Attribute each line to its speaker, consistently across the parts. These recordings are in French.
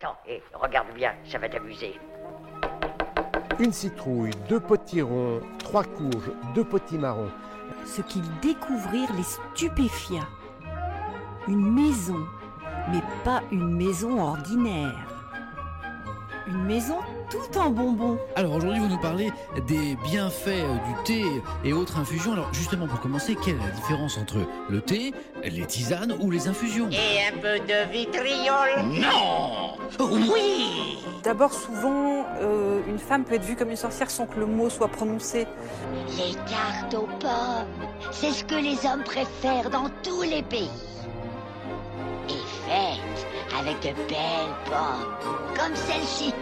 Speaker 1: Attends, et regarde bien, ça va t'amuser.
Speaker 2: Une citrouille, deux potirons, trois courges, deux potimarrons.
Speaker 3: Ce qu'ils découvrirent les stupéfia. Une maison, mais pas une maison ordinaire. Une maison tout en bonbons.
Speaker 4: Alors aujourd'hui, vous nous parlez des bienfaits euh, du thé et autres infusions. Alors justement, pour commencer, quelle est la différence entre le thé, les tisanes ou les infusions?
Speaker 1: Et un peu de vitriol
Speaker 4: Non Oui
Speaker 5: D'abord, souvent, euh, une femme peut être vue comme une sorcière sans que le mot soit prononcé.
Speaker 6: Les cartes aux pommes, c'est ce que les hommes préfèrent dans tous les pays. Et faites avec de belles pommes, comme celle-ci.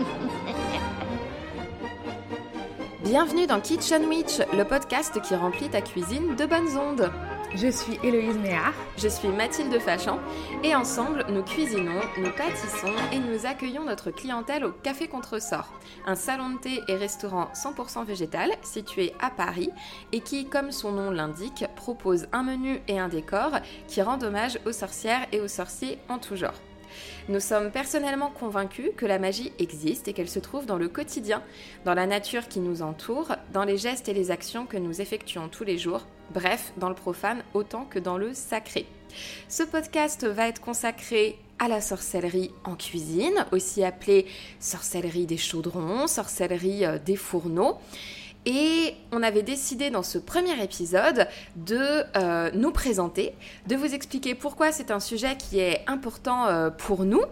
Speaker 7: Bienvenue dans Kitchen Witch, le podcast qui remplit ta cuisine de bonnes ondes.
Speaker 8: Je suis Héloïse Méard.
Speaker 7: Je suis Mathilde Fachan et ensemble nous cuisinons, nous pâtissons et nous accueillons notre clientèle au Café Contresort, un salon de thé et restaurant 100% végétal situé à Paris et qui, comme son nom l'indique, propose un menu et un décor qui rend hommage aux sorcières et aux sorciers en tout genre. Nous sommes personnellement convaincus que la magie existe et qu'elle se trouve dans le quotidien, dans la nature qui nous entoure, dans les gestes et les actions que nous effectuons tous les jours, bref, dans le profane autant que dans le sacré. Ce podcast va être consacré à la sorcellerie en cuisine, aussi appelée sorcellerie des chaudrons, sorcellerie euh, des fourneaux. Et on avait décidé dans ce premier épisode de euh, nous présenter, de vous expliquer pourquoi c'est un sujet qui est important euh, pour nous,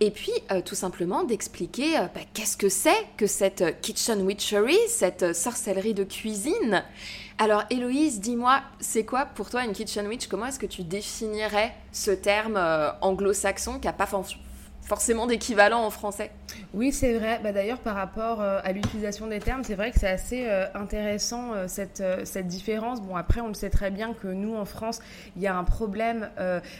Speaker 7: et puis euh, tout simplement d'expliquer bah, qu'est-ce que c'est que cette kitchen witchery, cette sorcellerie de cuisine. Alors Héloïse, dis-moi, c'est quoi pour toi une kitchen witch? Comment est-ce que tu définirais ce terme anglo-saxon qui n'a pas forcément d'équivalent en français.
Speaker 8: Oui, c'est vrai. Bah, D'ailleurs, par rapport euh, à l'utilisation des termes, c'est vrai que c'est assez euh, intéressant euh, cette, cette différence. Bon, après, on le sait très bien que nous, en France, il y a un problème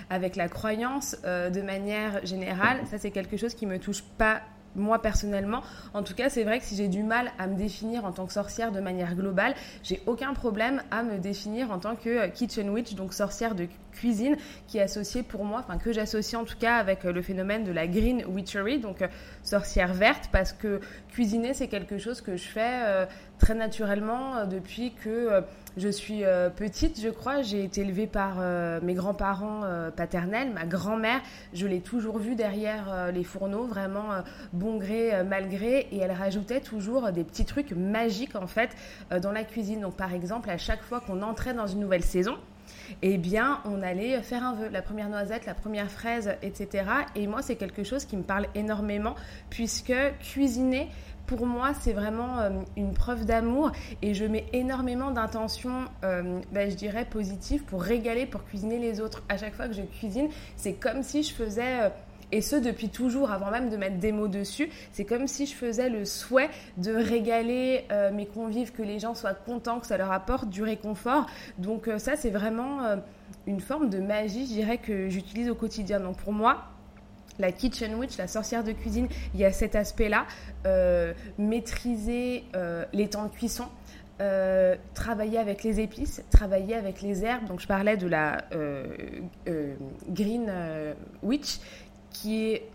Speaker 8: avec la croyance de manière générale. Ça, c'est quelque chose qui me touche pas moi personnellement. En tout cas, c'est vrai que si j'ai du mal à me définir en tant que sorcière de manière globale, j'ai aucun problème à me définir en tant que kitchen witch, donc sorcière de cuisine, qui est associée pour moi, enfin que j'associe en tout cas avec le phénomène de la green witchery, donc euh, sorcière verte, parce que cuisiner c'est quelque chose que je fais euh, très naturellement euh, depuis que je suis euh, petite, je crois. J'ai été élevée par euh, mes grands-parents euh, paternels, ma grand-mère. Je l'ai toujours vue derrière les fourneaux, vraiment bon gré, mal gré. Et elle rajoutait toujours des petits trucs magiques, en fait, dans la cuisine. Donc, par exemple, à chaque fois qu'on entrait dans une nouvelle saison, eh bien, on allait faire un vœu, la première noisette, la première fraise, etc. Et moi, c'est quelque chose qui me parle énormément, puisque cuisiner, pour moi, c'est vraiment euh, une preuve d'amour et je mets énormément d'intention, euh, bah, je dirais, positive pour régaler, pour cuisiner les autres. À chaque fois que je cuisine, c'est comme si je faisais... Euh, et ce depuis toujours, avant même de mettre des mots dessus. C'est comme si je faisais le souhait de régaler mes convives, que les gens soient contents, que ça leur apporte du réconfort. Donc ça, c'est vraiment une forme de magie, je dirais, que j'utilise au quotidien. Donc pour moi, la kitchen witch, la sorcière de cuisine, il y a cet aspect-là, euh, maîtriser euh, les temps de cuisson. Euh, travailler avec les épices, travailler avec les herbes. Donc je parlais de la green witch qui est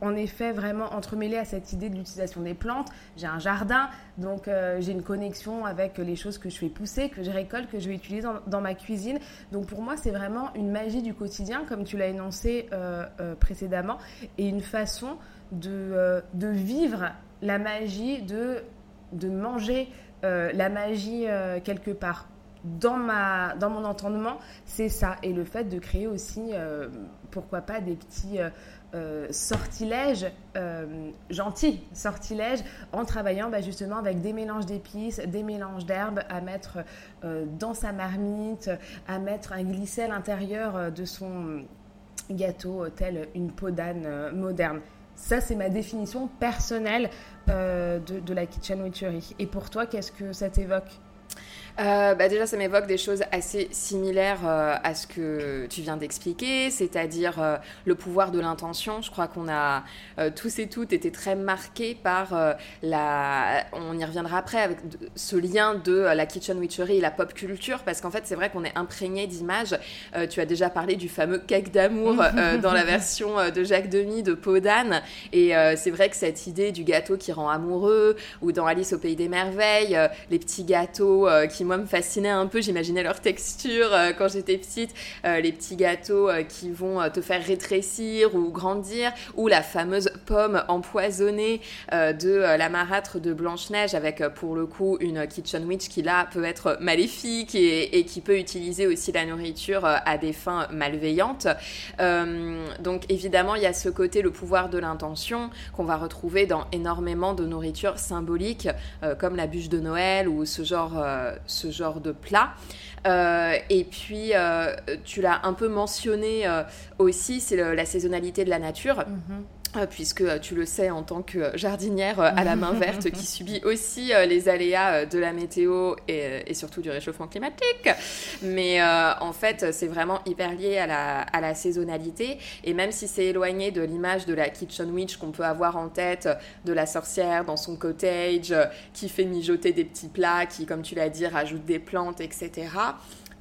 Speaker 8: en effet vraiment entremêlé à cette idée de l'utilisation des plantes. J'ai un jardin, donc euh, j'ai une connexion avec les choses que je fais pousser, que je récolte, que je vais utiliser dans, ma cuisine. Donc pour moi, c'est vraiment une magie du quotidien, comme tu l'as énoncé euh, euh, précédemment, et une façon de, de vivre la magie, de, de manger la magie quelque part dans, ma, dans mon entendement, c'est ça. Et le fait de créer aussi, pourquoi pas, des petits euh, sortilèges euh, gentils, sortilèges en travaillant bah, justement avec des mélanges d'épices, des mélanges d'herbes à mettre euh, dans sa marmite, à mettre, à glisser à l'intérieur de son gâteau tel une peau d'âne moderne. Ça, c'est ma définition personnelle de, la kitchen witchery. Et pour toi, qu'est-ce que ça t'évoque?
Speaker 7: Euh, bah déjà, ça m'évoque des choses assez similaires euh, à ce que tu viens d'expliquer, c'est-à-dire euh, le pouvoir de l'intention. Je crois qu'on a tous et toutes été très marqués par la. On y reviendra après avec ce lien de la kitchen witchery et la pop culture, parce qu'en fait, c'est vrai qu'on est imprégné d'images. tu as déjà parlé du fameux cake d'amour dans la version de Jacques Demy de Podane, et c'est vrai que cette idée du gâteau qui rend amoureux, ou dans Alice au pays des merveilles, les petits gâteaux qui moi me fascinait un peu, j'imaginais leur texture euh, quand j'étais petite, euh, les petits gâteaux euh, qui vont te faire rétrécir ou grandir, ou la fameuse pomme empoisonnée de la marâtre de Blanche-Neige avec pour le coup une kitchen witch qui là peut être maléfique et, qui peut utiliser aussi la nourriture à des fins malveillantes. donc évidemment il y a ce côté, le pouvoir de l'intention qu'on va retrouver dans énormément de nourriture symbolique comme la bûche de Noël ou ce genre, ce genre de plat. Euh, et puis, euh, tu l'as un peu mentionné euh, aussi, c'est la saisonnalité de la nature. Mhm. Puisque euh, tu le sais en tant que jardinière euh, à la main verte qui subit aussi les aléas de la météo et, surtout du réchauffement climatique. Mais en fait, c'est vraiment hyper lié à la, à la, saisonnalité. Et même si c'est éloigné de l'image de la kitchen witch qu'on peut avoir en tête, de la sorcière dans son cottage, qui fait mijoter des petits plats, qui, comme tu l'as dit, rajoute des plantes, etc.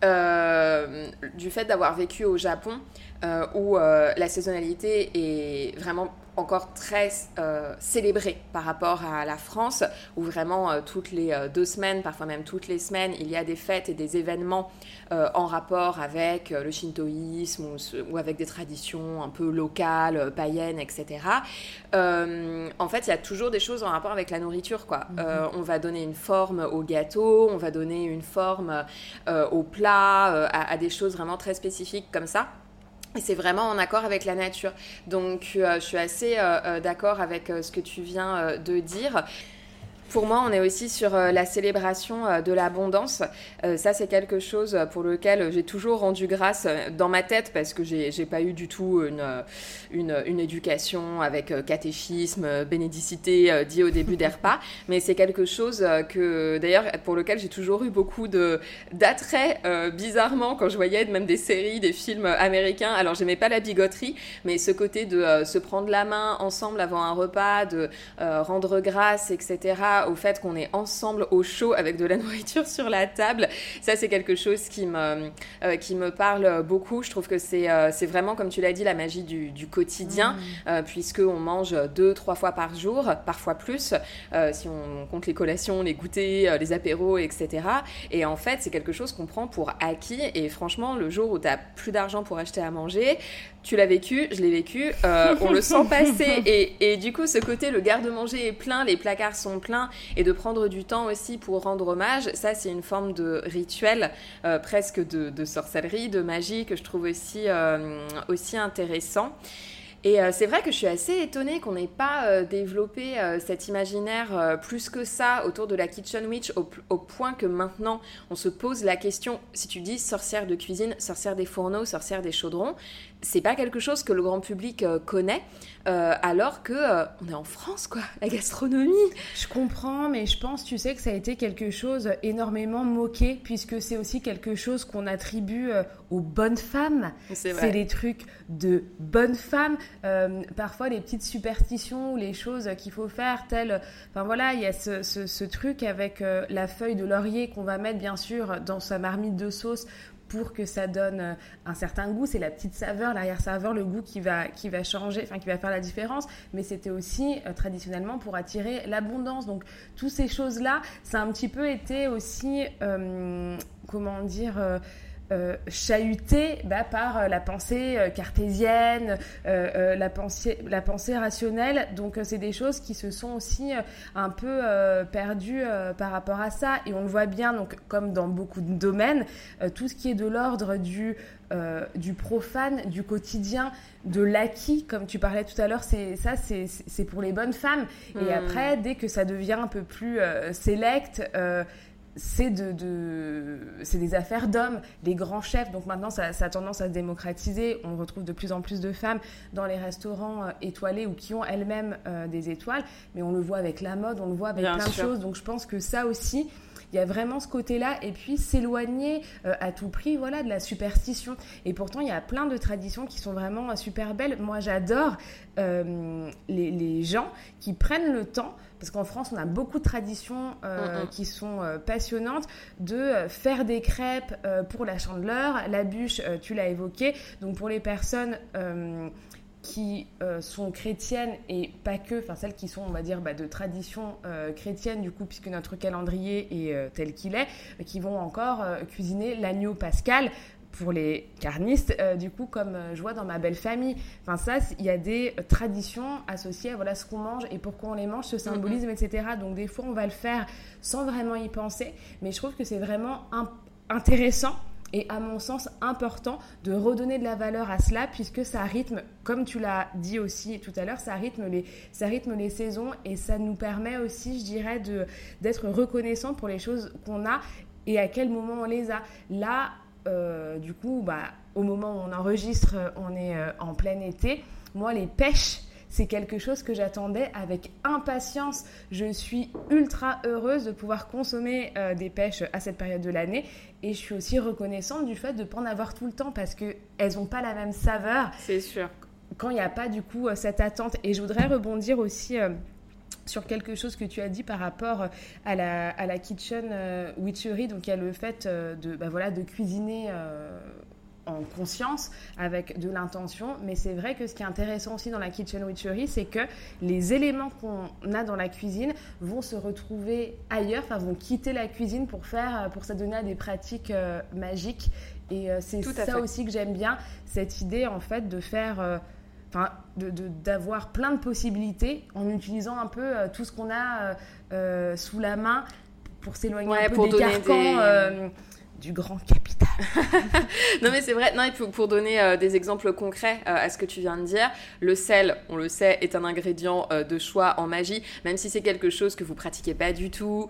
Speaker 7: du fait d'avoir vécu au Japon, euh, où euh, la saisonnalité est vraiment encore très euh, célébrée par rapport à la France, où vraiment toutes les deux semaines, parfois même toutes les semaines, il y a des fêtes et des événements en rapport avec le shintoïsme ou, avec des traditions un peu locales, païennes, etc. en fait, il y a toujours des choses en rapport avec la nourriture. Quoi. Mm-hmm. on va donner une forme au gâteau, on va donner une forme au plat, à, à des choses vraiment très spécifiques comme ça. Et c'est vraiment en accord avec la nature. Donc euh, je suis assez euh, euh, d'accord avec ce que tu viens de dire. Pour moi, on est aussi sur euh, la célébration euh, de l'abondance. Euh, ça, c'est quelque chose pour lequel j'ai toujours rendu grâce dans ma tête parce que j'ai pas eu du tout une, une, une éducation avec catéchisme, bénédicité dit au début des repas. Mais c'est quelque chose que, d'ailleurs, pour lequel j'ai toujours eu beaucoup d'attrait, bizarrement, quand je voyais même des séries, des films américains. Alors, j'aimais pas la bigoterie, mais ce côté de se prendre la main ensemble avant un repas, de rendre grâce, etc au fait qu'on est ensemble au chaud avec de la nourriture sur la table. Ça, c'est quelque chose qui me, euh, qui me parle beaucoup. Je trouve que c'est euh, vraiment, comme tu l'as dit, la magie du, du quotidien, mmh. euh, puisqu'on mange deux, trois fois par jour, parfois plus, si on compte les collations, les goûters, les apéros, etc. Et en fait, c'est quelque chose qu'on prend pour acquis. Et franchement, le jour où tu n'as plus d'argent pour acheter à manger, tu l'as vécu, je l'ai vécu, on le sent passer. Et, et du coup, ce côté, le garde-manger est plein, les placards sont pleins, et de prendre du temps aussi pour rendre hommage. Ça, c'est une forme de rituel, euh, presque de, sorcellerie, de magie que je trouve aussi, euh, intéressant. Et euh, c'est vrai que je suis assez étonnée qu'on n'ait pas développé cet imaginaire plus que ça autour de la Kitchen Witch, au, au, point que maintenant on se pose la question, si tu dis sorcière de cuisine, sorcière des fourneaux, sorcière des chaudrons, c'est pas quelque chose que le grand public euh, connaît, euh, alors que euh, on est en France, quoi, la gastronomie.
Speaker 8: Je comprends, mais je pense, tu sais, que ça a été quelque chose énormément moqué, puisque c'est aussi quelque chose qu'on attribue aux bonnes femmes. C'est des trucs de bonnes femmes. parfois, les petites superstitions ou les choses qu'il faut faire, telles. Enfin voilà, il y a ce, ce truc avec la feuille de laurier qu'on va mettre, bien sûr, dans sa marmite de sauce pour que ça donne euh, un certain goût. C'est la petite saveur, l'arrière-saveur, le goût qui va, qui va changer, enfin qui va faire la différence. Mais c'était aussi euh, traditionnellement pour attirer l'abondance. Donc, toutes ces choses-là, ça a un petit peu été aussi, euh, comment dire, euh, chahuté bah, par euh, la pensée euh, cartésienne, la, pensée, la pensée rationnelle. Donc c'est des choses qui se sont aussi un peu perdues par rapport à ça. Et on le voit bien, donc, comme dans beaucoup de domaines, tout ce qui est de l'ordre du, du profane, du quotidien, de l'acquis, comme tu parlais tout à l'heure, c'est ça, c'est pour les bonnes femmes. Et hmm. après, dès que ça devient un peu plus sélect, c'est de, c'est des affaires d'hommes, les grands chefs. Donc maintenant, ça, a tendance à se démocratiser. On retrouve de plus en plus de femmes dans les restaurants euh, étoilés ou qui ont elles-mêmes euh, des étoiles. Mais on le voit avec la mode, on le voit avec plein de choses. Donc je pense que ça aussi, il y a vraiment ce côté-là. Et puis s'éloigner euh, à tout prix, voilà, de la superstition. Et pourtant, il y a plein de traditions qui sont vraiment super belles. Moi, j'adore les, les gens qui prennent le temps parce qu'en France, on a beaucoup de traditions euh, qui sont euh, passionnantes, de euh, faire des crêpes pour la chandeleur, la bûche, tu l'as évoqué. Donc pour les personnes qui sont chrétiennes et pas que, enfin celles qui sont, on va dire, bah, de tradition chrétienne du coup, puisque notre calendrier est tel qu'il est, qui vont encore cuisiner l'agneau pascal pour les carnistes, euh, du coup, comme euh, je vois dans ma belle famille. Enfin, ça, il y a des traditions associées à voilà, ce qu'on mange et pourquoi on les mange, ce symbolisme, etc. Donc, des fois, on va le faire sans vraiment y penser, mais je trouve que c'est vraiment intéressant et à mon sens important de redonner de la valeur à cela puisque ça rythme, comme tu l'as dit aussi tout à l'heure, ça rythme les, ça rythme les saisons et ça nous permet aussi, je dirais, d'être reconnaissant pour les choses qu'on a et à quel moment on les a. Là, euh, du coup, bah, au moment où on enregistre, on est euh, en plein été. Moi, les pêches, c'est quelque chose que j'attendais avec impatience. Je suis ultra heureuse de pouvoir consommer euh, des pêches à cette période de l'année. Et je suis aussi reconnaissante du fait de ne pas en avoir tout le temps parce qu'elles n'ont pas la même saveur.
Speaker 7: C'est sûr.
Speaker 8: Quand il n'y a pas du coup cette attente. Et je voudrais rebondir aussi sur quelque chose que tu as dit par rapport euh, à la, à la kitchen euh, witchery, donc il y a le fait euh, de, bah voilà, de cuisiner en conscience, avec de l'intention. Mais c'est vrai que ce qui est intéressant aussi dans la kitchen witchery, c'est que les éléments qu'on a dans la cuisine vont se retrouver ailleurs, enfin vont quitter la cuisine pour faire, pour s'adonner à des pratiques magiques. Et c'est ça aussi que j'aime bien, cette idée en fait de faire enfin, d'avoir plein de possibilités en utilisant un peu euh, tout ce qu'on a euh, euh, sous la main pour s'éloigner un peu des carcans du grand capital.
Speaker 7: non mais c'est vrai, non, pour, donner euh, des exemples concrets euh, à ce que tu viens de dire, le sel, on le sait, est un ingrédient euh, de choix en magie, même si c'est quelque chose que vous pratiquez pas du tout,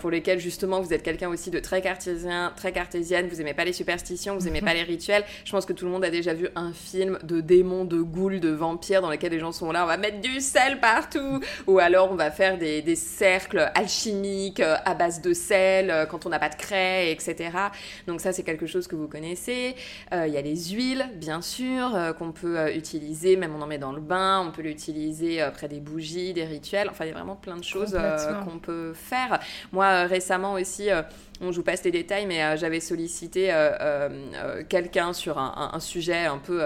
Speaker 7: pour lesquels justement vous êtes quelqu'un aussi de très cartésien, très cartésienne, vous aimez pas les superstitions, vous aimez pas les rituels. Je pense que tout le monde a déjà vu un film de démons, de ghouls, de vampires dans lequel les gens sont là, on va mettre du sel partout, ou alors on va faire des cercles alchimiques à base de sel quand on n'a pas de craie, etc. Donc ça, c'est quelque chose que vous connaissez. Euh, il y a les huiles, bien sûr, euh, qu'on peut euh, utiliser, même on en met dans le bain, on peut l'utiliser près des bougies, des rituels. Enfin, il y a vraiment plein de choses qu'on peut faire. Moi, récemment aussi, on joue pas les détails, mais j'avais sollicité quelqu'un sur un, un, sujet un peu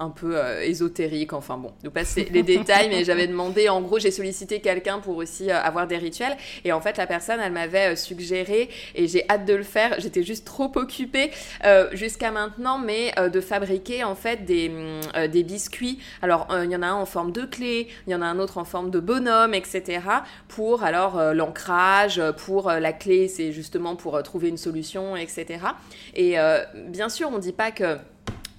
Speaker 7: un peu euh, ésotérique. Enfin bon, nous passer les détails, mais j'avais demandé, en gros, j'ai sollicité quelqu'un pour aussi euh, avoir des rituels. Et en fait, la personne, elle m'avait euh, suggéré, et j'ai hâte de le faire, j'étais juste trop occupée jusqu'à maintenant, mais de fabriquer en fait des, mm, des biscuits. Alors, il y en a un en forme de clé, il y en a un autre en forme de bonhomme, etc. Pour alors l'ancrage, pour la clé, c'est justement pour trouver une solution, etc. Et bien sûr, on dit pas que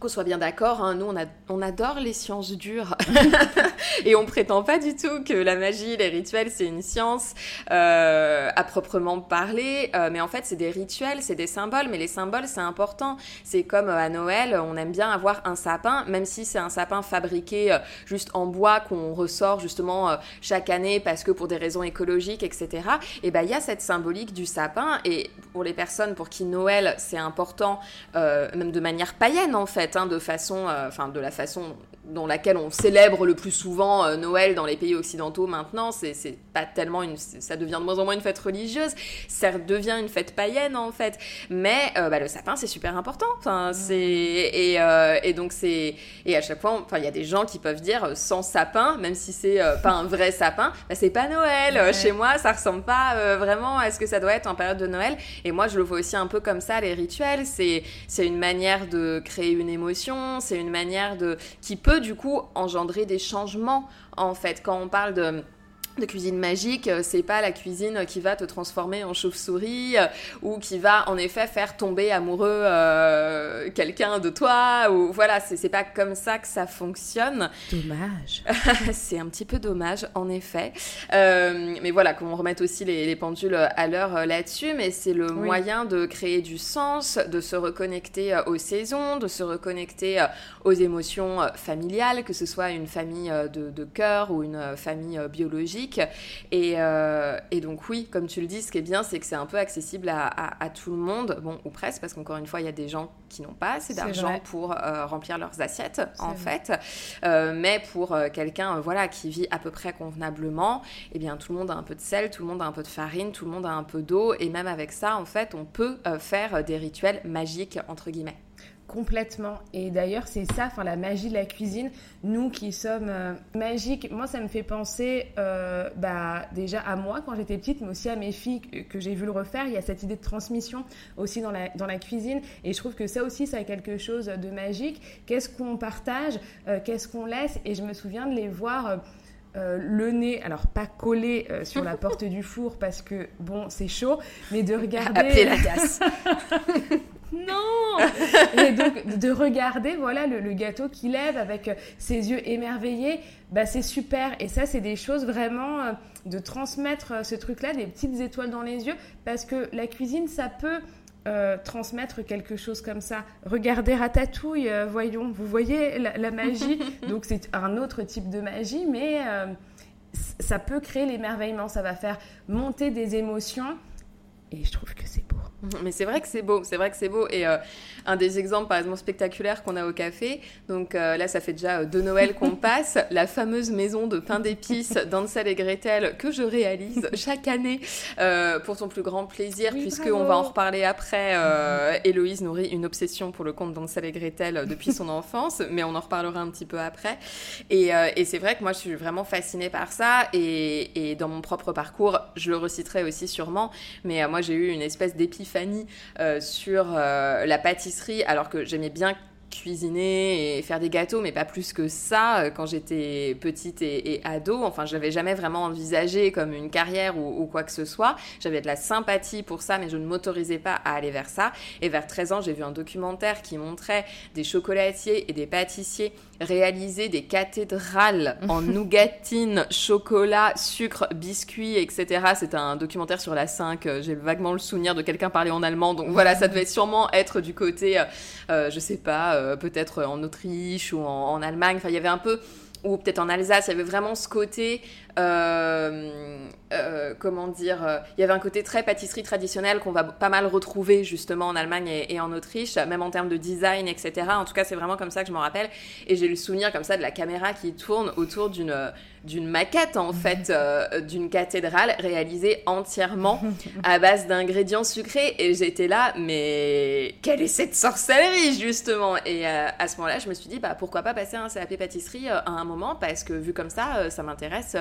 Speaker 7: qu'on soit bien d'accord, hein, nous on, on, adore les sciences dures et on prétend pas du tout que la magie, les rituels, c'est une science euh, à proprement parler, euh, mais en fait c'est des rituels, c'est des symboles, mais les symboles c'est important. C'est comme euh, à Noël, on aime bien avoir un sapin, même si c'est un sapin fabriqué juste en bois qu'on ressort justement chaque année parce que pour des raisons écologiques, etc. Et ben il y a cette symbolique du sapin et pour les personnes pour qui Noël c'est important, même de manière païenne en fait Hein, de façon, enfin de la façon dans laquelle on célèbre le plus souvent euh, Noël dans les pays occidentaux maintenant, c'est pas tellement une, ça devient de moins en moins une fête religieuse, ça devient une fête païenne en fait. Mais euh, bah, le sapin c'est super important. Enfin c'est et, et, donc c'est et à chaque fois, enfin il y a des gens qui peuvent dire sans sapin, même si c'est pas un vrai sapin, bah, c'est pas Noël. Chez moi, ça ressemble pas vraiment à ce que ça doit être en période de Noël. Et moi, je le vois aussi un peu comme ça les rituels. C'est c'est une manière de créer une émotion c'est une manière de qui peut du coup engendrer des changements en fait. Quand on parle de de cuisine magique, euh, c'est pas la cuisine qui va te transformer en chauve-souris euh, ou qui va en effet faire tomber amoureux euh, quelqu'un de toi ou voilà, c'est pas comme ça que ça fonctionne.
Speaker 8: Dommage.
Speaker 7: c'est un petit peu dommage en effet. mais voilà, qu'on remette aussi les, pendules à l'heure là-dessus, mais c'est le moyen de créer du sens, de se reconnecter aux saisons, de se reconnecter aux émotions familiales, que ce soit une famille de, de cœur ou une famille biologique magique. Et, et, donc oui, comme tu le dis, ce qui est bien, c'est que c'est un peu accessible à, à, tout le monde, bon, ou presque, parce qu'encore une fois, il y a des gens qui n'ont pas assez d'argent pour remplir leurs assiettes, en fait. mais pour quelqu'un, voilà, qui vit à peu près convenablement, eh bien, tout le monde a un peu de sel, tout le monde a un peu de farine, tout le monde a un peu d'eau, et même avec ça, en fait, on peut faire des rituels magiques, entre guillemets.
Speaker 8: Complètement. Et d'ailleurs, c'est ça, enfin la magie de la cuisine. Nous qui sommes euh, magiques, moi ça me fait penser euh, bah, déjà à moi quand j'étais petite, mais aussi à mes filles que, j'ai vu le refaire. Il y a cette idée de transmission aussi dans la, dans la cuisine. Et je trouve que ça aussi, ça a quelque chose de magique. Qu'est-ce qu'on partage euh, Qu'est-ce qu'on laisse? Et je me souviens de les voir. le nez, alors pas collé sur la porte du four parce que bon, c'est chaud, mais de regarder.
Speaker 7: Appeler la casse.
Speaker 8: non Et donc de regarder voilà le, gâteau qui lève avec euh, ses yeux émerveillés, bah c'est super. Et ça c'est des choses vraiment euh, de transmettre euh, ce truc-là, des petites étoiles dans les yeux, parce que la cuisine ça peut transmettre quelque chose comme ça. Regardez Ratatouille, voyons, vous voyez la, magie. Donc c'est un autre type de magie, mais ça peut créer l'émerveillement, ça va faire monter des émotions. Et je trouve que c'est beau.
Speaker 7: Mais c'est vrai que c'est beau, c'est vrai que c'est beau. Et euh, un des exemples, par exemple, spectaculaires qu'on a au café, donc euh, là, ça fait déjà euh, deux Noëls qu'on passe, la fameuse maison de pain d'épices d'Ansel et Gretel que je réalise chaque année pour ton plus grand plaisir, puisque puisqu'on va en reparler après. Héloïse nourrit une obsession pour le conte d'Ansel et Gretel depuis son enfance, mais on en reparlera un petit peu après. Et, et c'est vrai que moi, je suis vraiment fascinée par ça. Et, et, dans mon propre parcours, je le reciterai aussi sûrement, mais moi, j'ai eu une espèce d'épiphanie Fanny euh, sur euh, la pâtisserie, alors que j'aimais bien cuisiner et faire des gâteaux, mais pas plus que ça euh, quand j'étais petite et, ado. Enfin, je l'avais jamais vraiment envisagé comme une carrière ou, quoi que ce soit. J'avais de la sympathie pour ça, mais je ne m'autorisais pas à aller vers ça. Et vers 13 ans, j'ai vu un documentaire qui montrait des chocolatiers et des pâtissiers réaliser des cathédrales en nougatine, chocolat, sucre, biscuits, etc. C'est un documentaire sur la 5. Euh, j'ai vaguement le souvenir de quelqu'un parler en allemand. Donc voilà, ça devait sûrement être du côté, euh, euh je sais pas, euh, peut-être en Autriche ou en, en Allemagne. Enfin, il y avait un peu ou peut-être en Alsace, il y avait vraiment ce côté, comment dire, euh, il y avait un côté très pâtisserie traditionnelle qu'on va pas mal retrouver justement en Allemagne et, en Autriche, même en termes de design, etc. En tout cas, c'est vraiment comme ça que je m'en rappelle. Et j'ai le souvenir comme ça de la caméra qui tourne autour d'une d'une maquette en fait d'une cathédrale réalisée entièrement à base d'ingrédients sucrés et j'étais là mais quelle est cette sorcellerie justement? Et à ce moment-là je me suis dit bah pourquoi pas passer un CAP pâtisserie à un moment? Parce que vu comme ça ça m'intéresse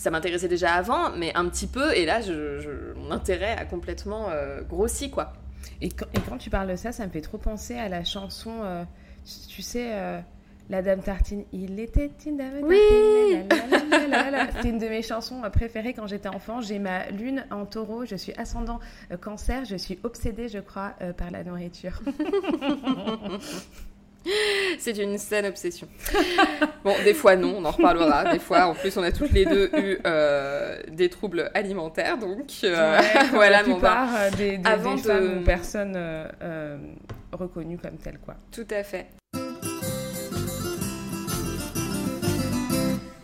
Speaker 7: ça m'intéressait déjà avant, mais un petit peu, et là, je, mon intérêt a complètement euh, grossi, quoi.
Speaker 8: Et quand, et quand, tu parles de ça, ça me fait trop penser à la chanson, euh, tu, sais, euh, La Dame Tartine. Il était une Dame
Speaker 7: oui
Speaker 8: Tartine. C'est une de mes chansons préférées quand j'étais enfant. J'ai ma lune en taureau, je suis ascendant cancer, je suis obsédée, je crois, par la nourriture.
Speaker 7: C'est une saine obsession. Bon, des fois non, on en reparlera. Des fois, en plus, on a toutes les deux eu euh, des troubles alimentaires, donc
Speaker 8: euh, voilà. La plupart euh, des, des, Avant des femmes ou personnes reconnues comme telles, quoi.
Speaker 7: Tout à fait.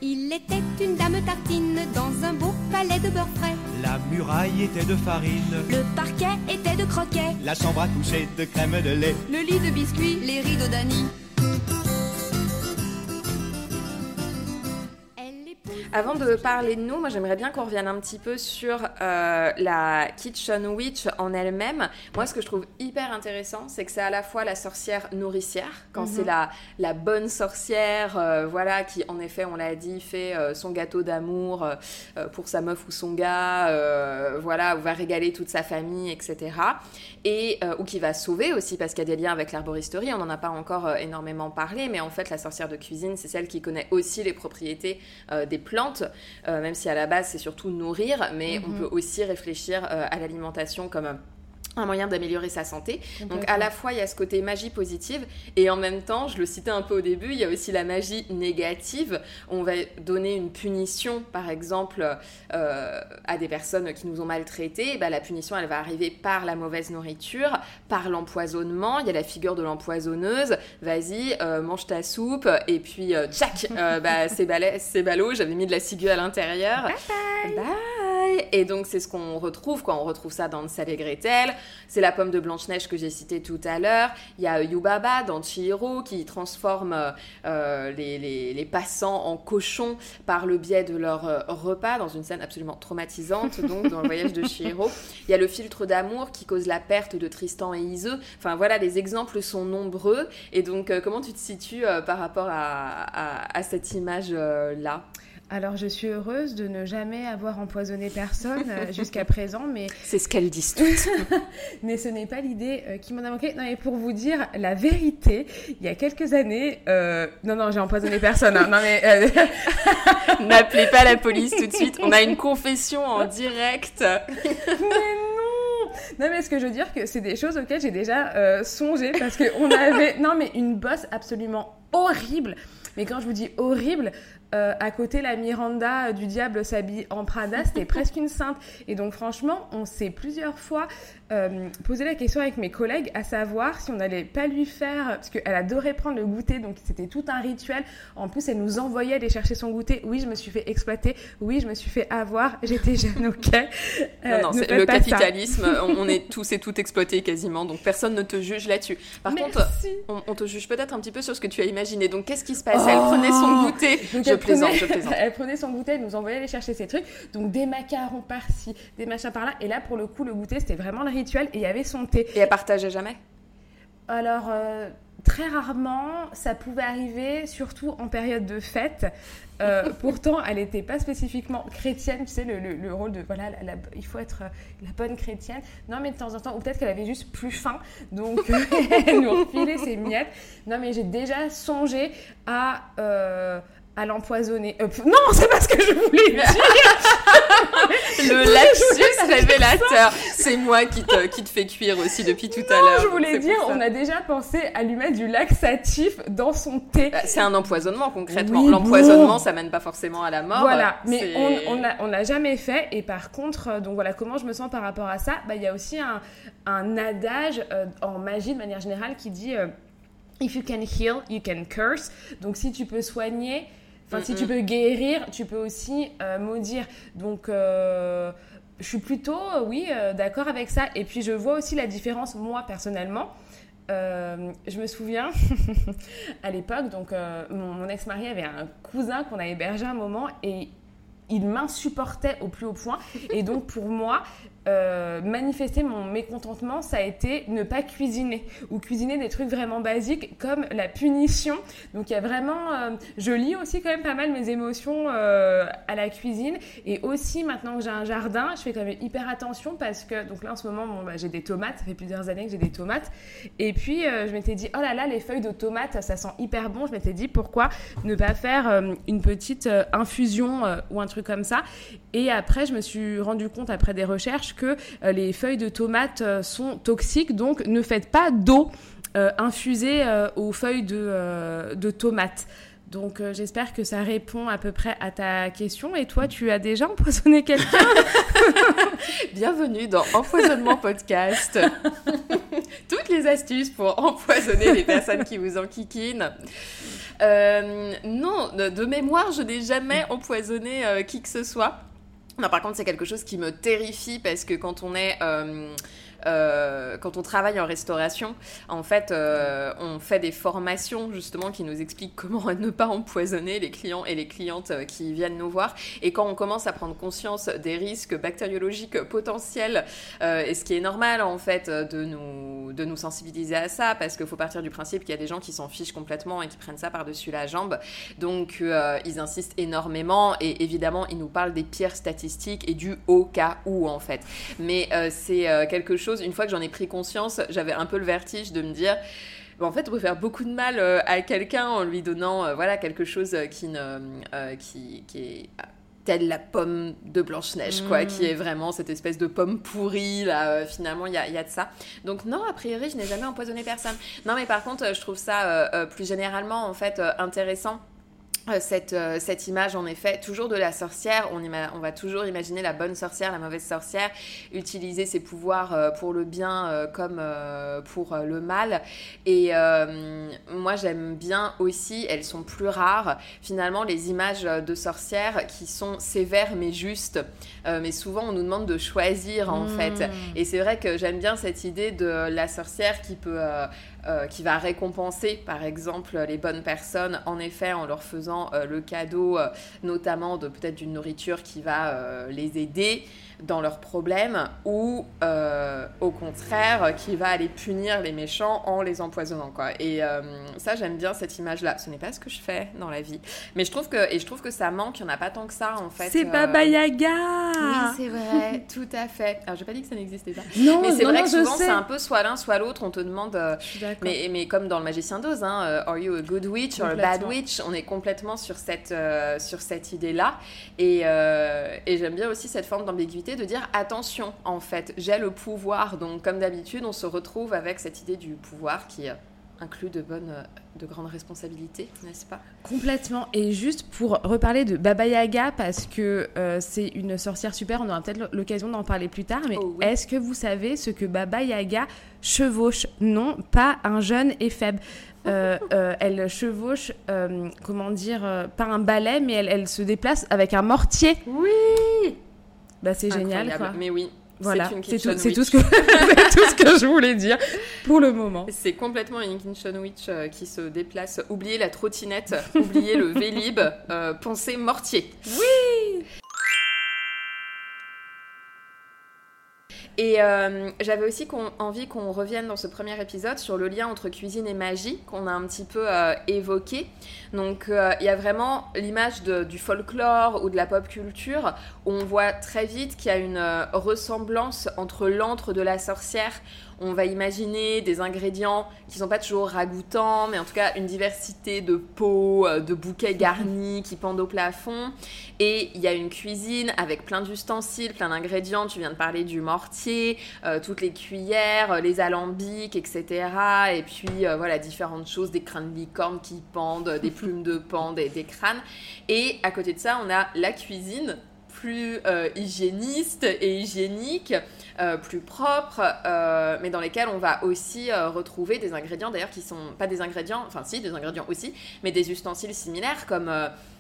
Speaker 9: Il était une dame tartine dans un beau palais de beurre frais.
Speaker 10: La muraille était de farine.
Speaker 9: Le parquet était de croquet.
Speaker 10: La chambre à coucher de crème de lait.
Speaker 9: Le lit de biscuits, les rideaux d'Annie.
Speaker 7: Avant de parler de nous, moi j'aimerais bien qu'on revienne un petit peu sur euh, la Kitchen Witch en elle-même. Moi, ce que je trouve hyper intéressant, c'est que c'est à la fois la sorcière nourricière, quand c'est mhm. la, la bonne sorcière, euh, voilà, qui en effet, on l'a dit, fait euh, son gâteau d'amour pour sa meuf ou son gars, voilà, ou va régaler toute sa famille, etc. Et, ou qui va sauver aussi, parce qu'il y a des liens avec l'arboristerie, on n'en a pas encore énormément parlé, mais en fait, la sorcière de cuisine, c'est celle qui connaît aussi les propriétés des plantes euh, même si à la base c'est surtout nourrir, mais on mhm. peut aussi réfléchir euh, à l'alimentation comme un moyen d'améliorer sa santé. Donc à la fois il y a ce côté magie positive et en même temps, je le citais un peu au début, il y a aussi la magie négative. On va donner une punition par exemple euh, à des personnes qui nous ont maltraités. Bah, la punition elle va arriver par la mauvaise nourriture, par l'empoisonnement. Il y a la figure de l'empoisonneuse. Vas-y, euh, mange ta soupe et puis euh, tchac, euh, bah, c'est ballot, j'avais mis de la ciguë à l'intérieur.
Speaker 3: Bye bye.
Speaker 7: Bye. Et donc c'est ce qu'on retrouve quoi. On retrouve ça dans et Gretel. C'est la pomme de Blanche-Neige que j'ai citée tout à l'heure. Il y a Yubaba dans Chihiro qui transforme euh, les, les- les passants en cochons par le biais de leur euh, repas dans une scène absolument traumatisante donc dans le voyage de Chihiro. Il y a le filtre d'amour qui cause la perte de Tristan et Iseux. Enfin voilà, les exemples sont nombreux. Et donc euh, comment tu te situes par rapport à, à- à cette image euh, là?
Speaker 8: Alors, je suis heureuse de ne jamais avoir empoisonné personne euh, jusqu'à présent, mais,
Speaker 7: C'est ce qu'elles disent toutes.
Speaker 8: mais ce n'est pas l'idée euh, qui m'en a manqué. Non, et pour vous dire la vérité, il y a quelques années, euh, non, non, j'ai empoisonné personne. hein. non, mais euh,
Speaker 7: N'appelez pas la police tout de suite. On a une confession en direct.
Speaker 8: Mais non Non mais ce que je veux dire que c'est des choses auxquelles j'ai déjà euh, songé parce qu'on avait non mais une bosse absolument horrible. Mais quand je vous dis horrible, euh, à côté la Miranda du diable s'habille en Prada, c'était presque une sainte. Et donc franchement, on s'est plusieurs fois euh, posé la question avec mes collègues à savoir si on n'allait pas lui faire parce qu'elle adorait prendre le goûter, donc c'était tout un rituel. En plus, elle nous envoyait aller chercher son goûter. Oui, je me suis fait exploiter. Oui, je me suis fait avoir. J'étais jeune, ok.
Speaker 7: Non,
Speaker 8: Euh,
Speaker 7: non,
Speaker 8: faites
Speaker 7: le capitalisme, on est tous et toutes exploités quasiment, donc personne ne te juge là-dessus. Par contre, on, on te juge peut-être un petit peu sur ce que tu as imaginé. Donc qu'est-ce qui se passait Elle prenait son
Speaker 8: Oh
Speaker 7: goûter.
Speaker 8: Donc,
Speaker 7: Je plaisante,
Speaker 8: prenait-
Speaker 7: je plaisante.
Speaker 8: Elle prenait son goûter, elle nous envoyait aller chercher ses trucs. Donc des macarons par-ci, des machins par-là. Et là, pour le coup, le goûter, c'était vraiment le rituel. Et il y avait son thé.
Speaker 7: Et elle partageait jamais?
Speaker 8: Alors, euh, très rarement, ça pouvait arriver, surtout en période de fête. Euh, pourtant, elle n'était pas spécifiquement chrétienne, tu sais, le, le- le rôle de, voilà, la- la- il faut être euh, la bonne chrétienne. Non, mais de temps en temps, ou peut-être qu'elle avait juste plus faim, donc elle nous refilait ses miettes. Non, mais j'ai déjà songé à, euh, à l'empoisonner. Euh, non, c'est pas ce que je voulais dire
Speaker 7: Le lapsus révélateur. C'est moi qui te, qui te fais cuire aussi depuis tout à l'heure.
Speaker 8: Je voulais dire, on a déjà pensé à lui mettre du laxatif dans son thé.
Speaker 7: Bah, C'est un empoisonnement concrètement.
Speaker 8: Oui,
Speaker 7: L'empoisonnement,
Speaker 8: bon.
Speaker 7: ça mène pas forcément à la mort.
Speaker 8: Voilà, mais
Speaker 7: C'est-
Speaker 8: on on a- on n'a jamais fait. Et par contre, euh, donc voilà, comment je me sens par rapport à ça? Bah, Il y a aussi un, un adage euh, en magie de manière générale qui dit euh, If you can heal, you can curse. Donc si tu peux soigner, enfin si tu peux guérir, tu peux aussi euh, maudire. Donc euh, je suis plutôt, euh, oui, euh, d'accord avec ça. Et puis je vois aussi la différence, moi personnellement. Je me souviens à l'époque, donc mon, mon ex-mari avait un cousin qu'on a hébergé un moment et il m'insupportait au plus haut point. Et donc pour moi, euh, manifester mon mécontentement, ça a été ne pas cuisiner. Ou cuisiner des trucs vraiment basiques comme la punition. Donc il y a vraiment, euh, je lis aussi quand même pas mal mes émotions euh, à la cuisine. Et aussi maintenant que j'ai un jardin, je fais quand même hyper attention parce que donc là en ce moment bon, bah, j'ai des tomates, ça fait plusieurs années que j'ai des tomates. Et puis je m'étais dit oh là là les feuilles de tomates ça sent hyper bon, je m'étais dit pourquoi ne pas faire une petite infusion ou un truc comme ça et après je me suis rendu compte après des recherches que euh, les feuilles de tomates euh, sont toxiques donc ne faites pas d'eau euh, infusée aux feuilles de, de tomates. Donc euh, j'espère que ça répond à peu près à ta question. Et toi, tu as déjà empoisonné quelqu'un?
Speaker 7: Bienvenue dans Empoisonnement Podcast. Toutes les astuces pour empoisonner les personnes qui vous enquiquinent. Euh, non, de, de mémoire, je n'ai jamais empoisonné euh, qui que ce soit. Non, par contre, c'est quelque chose qui me terrifie parce que quand on est. euh, euh, quand on travaille en restauration, en fait, euh, on fait des formations justement qui nous expliquent comment ne pas empoisonner les clients et les clientes euh, qui viennent nous voir. Et quand on commence à prendre conscience des risques bactériologiques potentiels, et ce qui est normal en fait de nous, de nous sensibiliser à ça, parce qu'il faut partir du principe qu'il y a des gens qui s'en fichent complètement et qui prennent ça par-dessus la jambe. Donc ils insistent énormément et évidemment ils nous parlent des pires statistiques et du au cas où en fait. Mais c'est quelque chose, une fois que j'en ai pris conscience, j'avais un peu le vertige de me dire... En fait, on peut faire beaucoup de mal euh, à quelqu'un en lui donnant euh, voilà, quelque chose euh, qui, ne, qui, qui est telle la pomme de Blanche-Neige, quoi,
Speaker 8: Mm.
Speaker 7: qui est vraiment cette espèce de pomme pourrie, là, euh, finalement, il y a, y a de ça. Donc non, a priori, je n'ai jamais empoisonné personne. Non, mais par contre, je trouve ça euh, plus généralement, en fait, euh, intéressant. Euh, Cette, euh, cette image, en effet, toujours de la sorcière, on, ima- on va toujours imaginer la bonne sorcière, la mauvaise sorcière, utiliser ses pouvoirs euh, pour le bien euh, comme pour le mal. Et moi, j'aime bien aussi, elles sont plus rares, finalement, les images de sorcières qui sont sévères mais justes. Mais souvent, on nous demande de choisir, en fait. Et c'est vrai que j'aime bien cette idée de la sorcière qui peut... euh, qui va récompenser par exemple les bonnes personnes en effet en leur faisant euh, le cadeau euh, notamment de peut-être d'une nourriture qui va les aider dans leurs problèmes ou euh, au contraire qui va aller punir les méchants en les empoisonnant quoi et euh, ça j'aime bien cette image là ce n'est pas ce que je fais dans la vie mais je trouve que et je trouve que ça manque il n'y en a pas tant que ça en fait
Speaker 8: C'est
Speaker 7: euh,
Speaker 8: Baba Yaga
Speaker 7: oui, c'est vrai, tout à fait. Alors, j'ai pas dit que ça n'existait pas.
Speaker 8: Non,
Speaker 7: mais c'est vrai
Speaker 8: non,
Speaker 7: que souvent, c'est un peu soit l'un, soit l'autre. On te demande.
Speaker 8: Je suis d'accord.
Speaker 7: mais, mais comme dans le Magicien d'Oz, hein, Are you a good witch or a bad witch? On est complètement sur cette, sur cette idée-là. Et, euh, et j'aime bien aussi cette forme d'ambiguïté de dire attention, en fait, j'ai le pouvoir. Donc, comme d'habitude, on se retrouve avec cette idée du pouvoir qui euh, inclut de bonnes, euh, de grandes responsabilités, n'est-ce pas?
Speaker 8: Complètement. Et juste pour reparler de Baba Yaga, parce que euh, c'est une sorcière super, on aura peut-être l'occasion d'en parler plus tard, mais
Speaker 7: Oh oui.
Speaker 8: est-ce que vous savez ce que Baba Yaga chevauche? Non, pas un jeune et faible. Euh, euh, elle chevauche, comment dire, pas un balai, mais elle, elle se déplace avec un mortier.
Speaker 7: Oui
Speaker 8: Bah, c'est génial, quoi.
Speaker 7: Mais oui,
Speaker 8: Voilà, c'est tout, tout,
Speaker 7: witch.
Speaker 8: ce que... c'est tout ce que je voulais dire pour le moment.
Speaker 7: C'est complètement une Kitchen Witch euh, qui se déplace. Oubliez la trottinette, oubliez le Vélib, euh, pensez mortier.
Speaker 8: Oui
Speaker 7: Et euh, j'avais aussi envie qu'on revienne dans ce premier épisode sur le lien entre cuisine et magie qu'on a un petit peu euh, évoqué. Donc euh, il y a vraiment l'image du folklore ou de la pop culture où on voit très vite qu'il y a une ressemblance entre l'antre de la sorcière. On va imaginer des ingrédients qui sont pas toujours ragoûtants, mais en tout cas une diversité de pots, euh, de bouquets garnis qui pendent au plafond. Et il y a une cuisine avec plein d'ustensiles, plein d'ingrédients. Tu viens de parler du mortier, euh, toutes les cuillères, euh, les alambics, etc. Et puis euh, voilà, différentes choses, des crânes de licorne qui pendent, des plumes de pan, des, des crânes. Et à côté de ça, on a la cuisine plus euh, hygiéniste et hygiénique, euh, plus propre, euh, mais dans lesquels on va aussi euh, retrouver des ingrédients d'ailleurs qui sont pas des ingrédients, enfin si des ingrédients aussi, mais des ustensiles similaires comme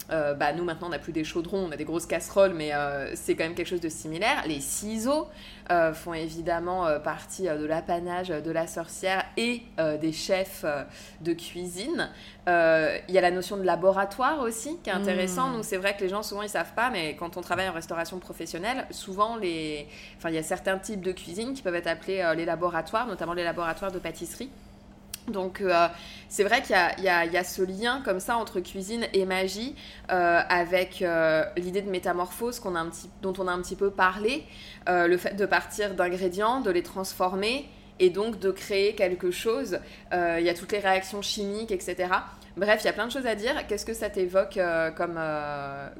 Speaker 7: bah, nous maintenant on n'a plus des chaudrons, on a des grosses casseroles, mais c'est quand même quelque chose de similaire. Les ciseaux euh, font évidemment euh, partie euh, de l'apanage de la sorcière et des chefs de cuisine. Il y a la notion de laboratoire aussi qui est intéressant.
Speaker 8: Mm.
Speaker 7: Donc c'est vrai que les gens souvent ils savent pas, mais quand on travaille en restauration professionnelle, souvent les, enfin il y a certains types de cuisine qui peuvent être appelés les laboratoires, notamment les laboratoires de pâtisserie. Donc euh, c'est vrai qu'il y a, ce lien comme ça entre cuisine et magie euh, avec euh, l'idée de métamorphose dont on a un petit peu parlé, le fait de partir d'ingrédients, de les transformer et donc de créer quelque chose. Il y a toutes les réactions chimiques, etc. Bref, il y a plein de choses à dire. Qu'est-ce que ça t'évoque comme,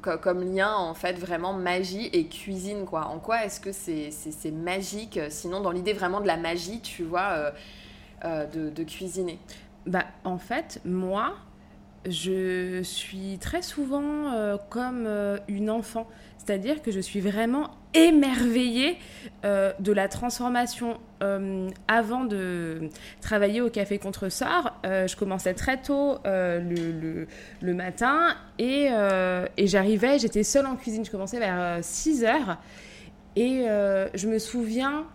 Speaker 7: co- comme lien en fait vraiment magie et cuisine quoi? En quoi est-ce que c'est magique? Sinon dans l'idée vraiment de la magie, tu vois, euh, de, cuisiner.
Speaker 8: Bah, en fait, moi, je suis très souvent euh, comme euh, une enfant. C'est-à-dire que je suis vraiment émerveillée de la transformation. Avant de travailler au Café Contresort, je commençais très tôt le, matin et, et j'arrivais, j'étais seule en cuisine. Je commençais vers 6 heures et je me souviens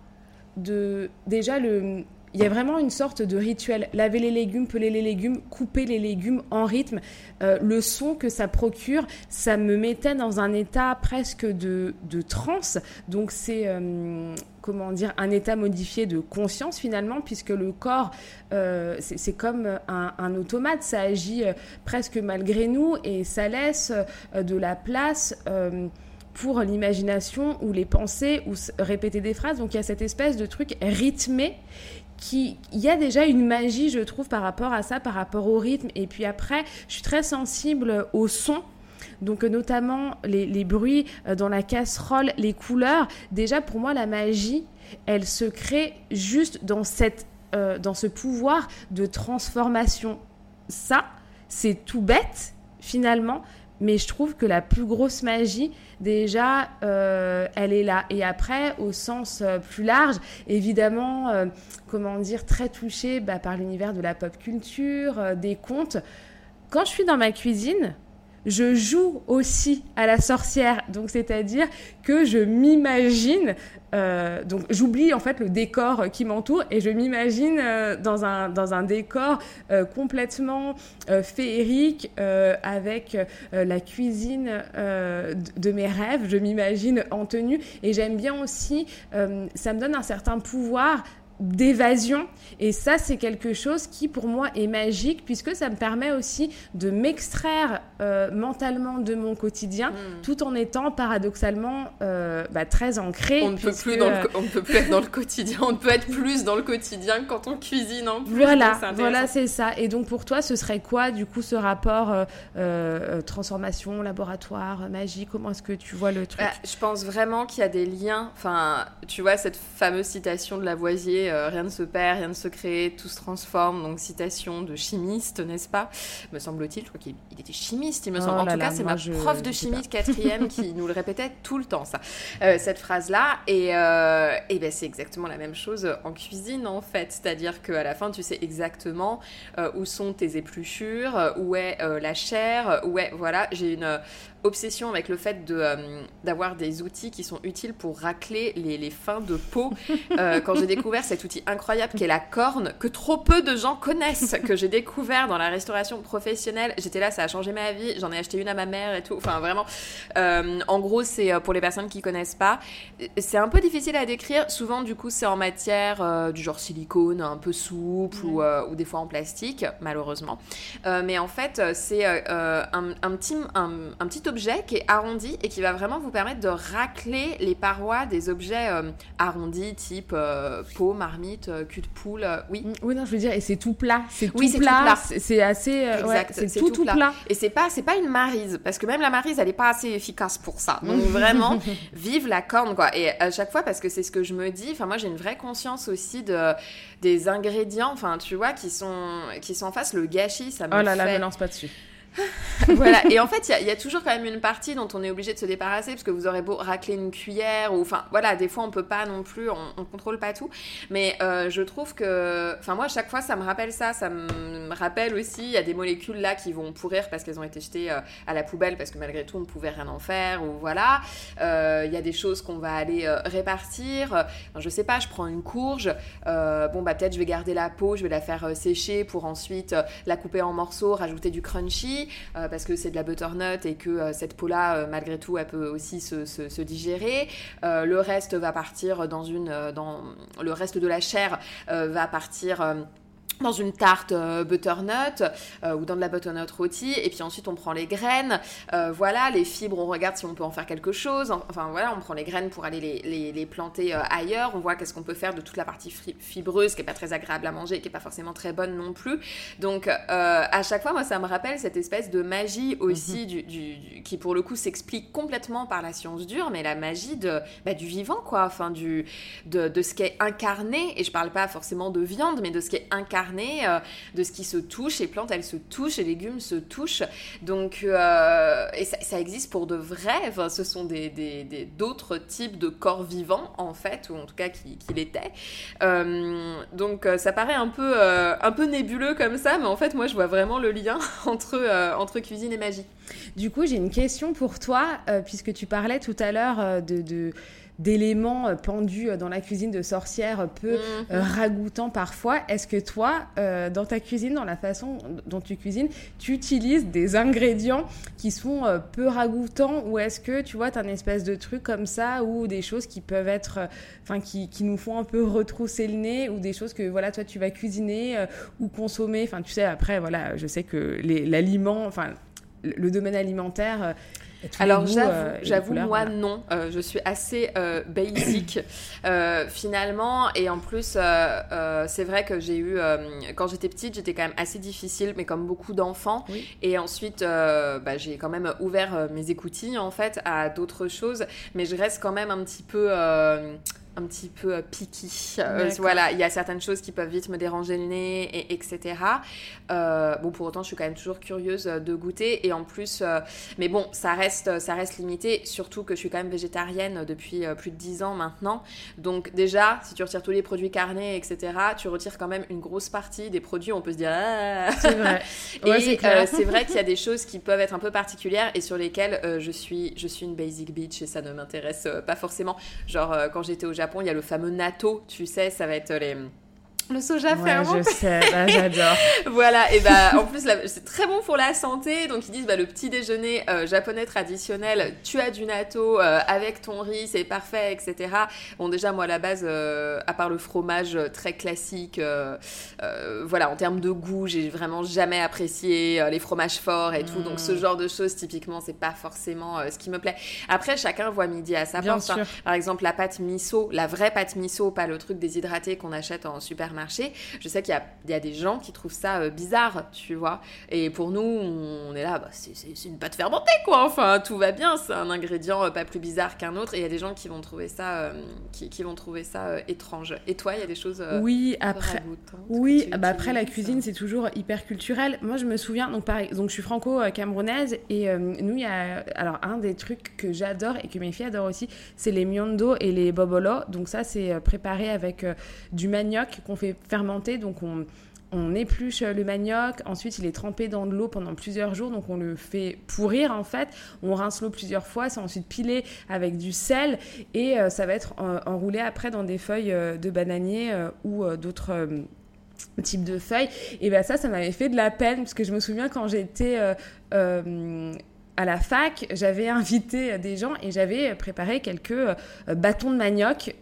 Speaker 8: de déjà le il y a vraiment une sorte de rituel. Laver les légumes, peler les légumes, couper les légumes en rythme. Euh, le son que ça procure, ça me mettait dans un état presque de, de transe. Donc c'est, euh, comment dire, un état modifié de conscience finalement, puisque le corps, euh, c'est comme un, automate. Ça agit presque malgré nous et ça laisse de la place. pour l'imagination ou les pensées ou répéter des phrases. Donc il y a cette espèce de truc rythmé qui il y a déjà une magie je trouve par rapport à ça par rapport au rythme et puis après je suis très sensible au son Donc, notamment les, bruits dans la casserole, les couleurs. Déjà, pour moi, la magie, elle se crée juste dans, cette, dans ce pouvoir de transformation. Ça, c'est tout bête, finalement, mais je trouve que la plus grosse magie, déjà, euh, elle est là. Et après, au sens euh, plus large, évidemment, euh, comment dire, très touchée bah, par l'univers de la pop culture, des contes. Quand je suis dans ma cuisine, je joue aussi à la sorcière. Donc, c'est-à-dire que je m'imagine, euh, donc j'oublie en fait le décor qui m'entoure et je m'imagine euh, dans, un, dans un décor euh, complètement féerique avec la cuisine de mes rêves. Je m'imagine en tenue et j'aime bien aussi, ça me donne un certain pouvoir d'évasion. Et ça, c'est quelque chose qui, pour moi, est magique, puisque ça me permet aussi de m'extraire euh, mentalement de mon quotidien, hmm. tout en étant paradoxalement euh, bah, très ancré.
Speaker 7: On ne, peut plus dans le, on peut plus être dans le quotidien, on peut être plus dans le quotidien quand on cuisine en plus.
Speaker 8: Voilà, voilà, c'est ça. Et donc, pour toi, ce serait quoi, du coup, ce rapport euh, transformation, laboratoire, magie? Comment est-ce que tu vois le truc?
Speaker 7: Bah, Je pense vraiment qu'il y a des liens. Enfin, tu vois, cette fameuse citation de Lavoisier euh, rien ne se perd, rien ne se crée, tout se transforme. Donc, citation de chimiste, n'est-ce pas? Me semble-t-il, je crois qu'il était chimiste, il me semble. Oh en tout cas, c'est ma prof de chimie de quatrième qui nous le répétait tout le temps, ça. Euh, cette phrase-là. Et, euh, et ben, c'est exactement la même chose en cuisine, en fait. C'est-à-dire qu'à la fin, tu sais exactement où sont tes épluchures, où est la chair, où est. Voilà, j'ai une obsession avec le fait de, euh, d'avoir des outils qui sont utiles pour racler les, les fins de peau. Euh, quand j'ai découvert cet outil incroyable qui est la corne, que trop peu de gens connaissent, que j'ai découvert dans la restauration professionnelle, j'étais là, ça a changé ma vie, j'en ai acheté une à ma mère et tout. Enfin, vraiment, euh, en gros, c'est pour les personnes qui connaissent pas. C'est un peu difficile à décrire. Souvent, du coup, c'est en matière du genre silicone, un peu souple ou, ou, des fois en plastique, malheureusement. mais en fait, c'est un, un, petit, un, un petit objet qui est arrondi et qui va vraiment vous permettre de racler les parois des objets euh, arrondis, type euh, peau, marmite, euh, cul de poule. oui.
Speaker 8: Mm, oui, non, je veux dire, et c'est tout plat. C'est tout, oui, plat. C'est assez. exact. c'est tout, tout plat.
Speaker 7: Et c'est pas, c'est pas une marise, parce que même la marise, elle est pas assez efficace pour ça. Donc vraiment, vive la corne, quoi. Et à chaque fois, parce que c'est ce que je me dis. Enfin, moi, j'ai une vraie conscience aussi de des ingrédients, enfin, tu vois, qui sont qui sont en face. Le gâchis, ça me
Speaker 8: Oh là
Speaker 7: là,
Speaker 8: me lance pas dessus.
Speaker 7: voilà. Et en fait, il y, a toujours quand même une partie dont on est obligé de se débarrasser parce que vous aurez beau racler une cuillère ou enfin voilà, des fois on peut pas non plus, on, on contrôle pas tout. Mais euh, je trouve que, enfin moi à chaque fois ça me rappelle ça, ça me rappelle aussi il y a des molécules là qui vont pourrir parce qu'elles ont été jetées euh, à la poubelle parce que malgré tout on ne pouvait rien en faire ou voilà. Euh, il y a des choses qu'on va aller répartir. je sais pas, je prends une courge, bon bah peut-être je vais garder la peau, je vais la faire sécher pour ensuite la couper en morceaux, rajouter du crunchy. Euh, parce que c'est de la butternut et que euh, cette peau-là, euh, malgré tout, elle peut aussi se, digérer. le reste va partir dans une, le reste de la chair va partir dans une tarte euh, butternut euh, ou dans de la butternut rôtie et puis ensuite on prend les graines. Euh, voilà les fibres on regarde si on peut en faire quelque chose. Enfin voilà on prend les graines pour aller les, les, planter ailleurs. On voit qu'est-ce qu'on peut faire de toute la partie fibreuse qui est pas très agréable à manger et qui est pas forcément très bonne non plus. Donc à chaque fois moi ça me rappelle cette espèce de magie aussi mhm. du, du, qui pour le coup s'explique complètement par la science dure mais la magie de bah, du vivant quoi. Enfin du de, de ce qui est incarné et je parle pas forcément de viande mais de ce qui est incarné euh, de ce qui se touche. Les plantes, elles se touchent, les légumes se touchent. Donc, euh, et ça, existe pour de vrai. Enfin, ce sont des, d'autres types de corps vivants, en fait, ou en tout cas qui, qui l'étaient. Euh, donc, ça paraît un peu, un peu nébuleux comme ça, mais en fait, moi, je vois vraiment le lien entre, entre cuisine et magie.
Speaker 8: Du coup, j'ai une question pour toi, puisque tu parlais tout à l'heure de d'éléments euh, pendus euh, dans la cuisine de sorcière peu ragoûtants parfois. Est-ce que toi, dans ta cuisine, dans la façon dont tu cuisines, tu utilises des ingrédients qui sont peu ragoûtants ou est-ce que tu vois, tu as une espèce de truc comme ça ou des choses qui peuvent être, enfin, qui, qui, nous font un peu retrousser le nez ou des choses que, voilà, toi, tu vas cuisiner ou consommer? Enfin, tu sais, après, voilà, je sais que l'aliment, enfin, le domaine alimentaire
Speaker 7: Alors j'avoue,
Speaker 8: euh,
Speaker 7: moi
Speaker 8: voilà.
Speaker 7: non, Euh, je suis assez euh, basic euh, finalement et en plus euh, euh, c'est vrai que j'ai eu euh, quand j'étais petite j'étais quand même assez difficile mais comme beaucoup d'enfants
Speaker 8: Oui.
Speaker 7: et ensuite euh, bah, j'ai quand même ouvert mes écoutilles en fait à d'autres choses mais je reste quand même un petit peu euh, un petit peu euh, picky. Euh, voilà, il y a certaines choses qui peuvent vite me déranger le nez, et, etc. Euh, bon, pour autant, je suis quand même toujours curieuse euh, de goûter. Et en plus, mais bon, ça reste, ça reste limité. Surtout que je suis quand même végétarienne depuis plus de 10 ans maintenant. Donc déjà, si tu retires tous les produits carnés, etc., tu retires quand même une grosse partie des produits. On peut se dire. Ah
Speaker 8: C'est vrai. Ouais,
Speaker 7: et
Speaker 8: c'est
Speaker 7: vrai qu'il y a des choses qui peuvent être un peu particulières et sur lesquelles je, suis, je suis une basic bitch et ça ne m'intéresse pas forcément. Genre, quand j'étais au Japon, il y a le fameux natto, tu sais, ça va être les. Le soja
Speaker 8: Ouais,
Speaker 7: fermenté.
Speaker 8: je sais, bah, j'adore.
Speaker 7: voilà, et bah en plus c'est très bon pour la santé. Donc ils disent bah, le petit déjeuner euh, japonais traditionnel, tu as du natto euh, avec ton riz, c'est parfait, etc. Bon déjà moi à la base, euh, à part le fromage très classique, voilà en termes de goût, j'ai vraiment jamais apprécié les fromages forts et tout. Donc ce genre de choses typiquement c'est pas forcément ce qui me plaît. Après chacun voit midi à sa porte. hein. Par exemple, la pâte miso, la vraie pâte miso, pas le truc déshydraté qu'on achète en supermarché. Je sais qu'il y a, il y a des gens qui trouvent ça euh, bizarre, tu vois. Et pour nous, on est là, bah, c'est une pâte fermentée, quoi. Enfin, tout va bien. C'est un ingrédient euh, pas plus bizarre qu'un autre. Et il y a des gens qui vont trouver ça, euh, qui, qui vont trouver ça étrange. Et toi, il y a des choses.
Speaker 8: Oui, après, oui, bah après la cuisine c'est toujours hyper culturel. Moi je me souviens donc pareil, donc je suis franco-camerounaise et nous il y a alors un des trucs que j'adore et que mes filles adorent aussi, c'est les miondo et les bobolo. Donc ça c'est préparé avec du manioc qu'on fait fermenter donc on on épluche euh, le manioc, ensuite il est trempé dans de l'eau pendant plusieurs jours, donc on le fait pourrir en fait. On rince l'eau plusieurs fois, c'est ensuite pilé avec du sel et euh, ça va être euh, enroulé après dans des feuilles de bananier ou d'autres types de feuilles. Et ben ça, ça m'avait fait de la peine parce que je me souviens quand j'étais à la fac, j'avais invité des gens et j'avais préparé quelques bâtons de manioc.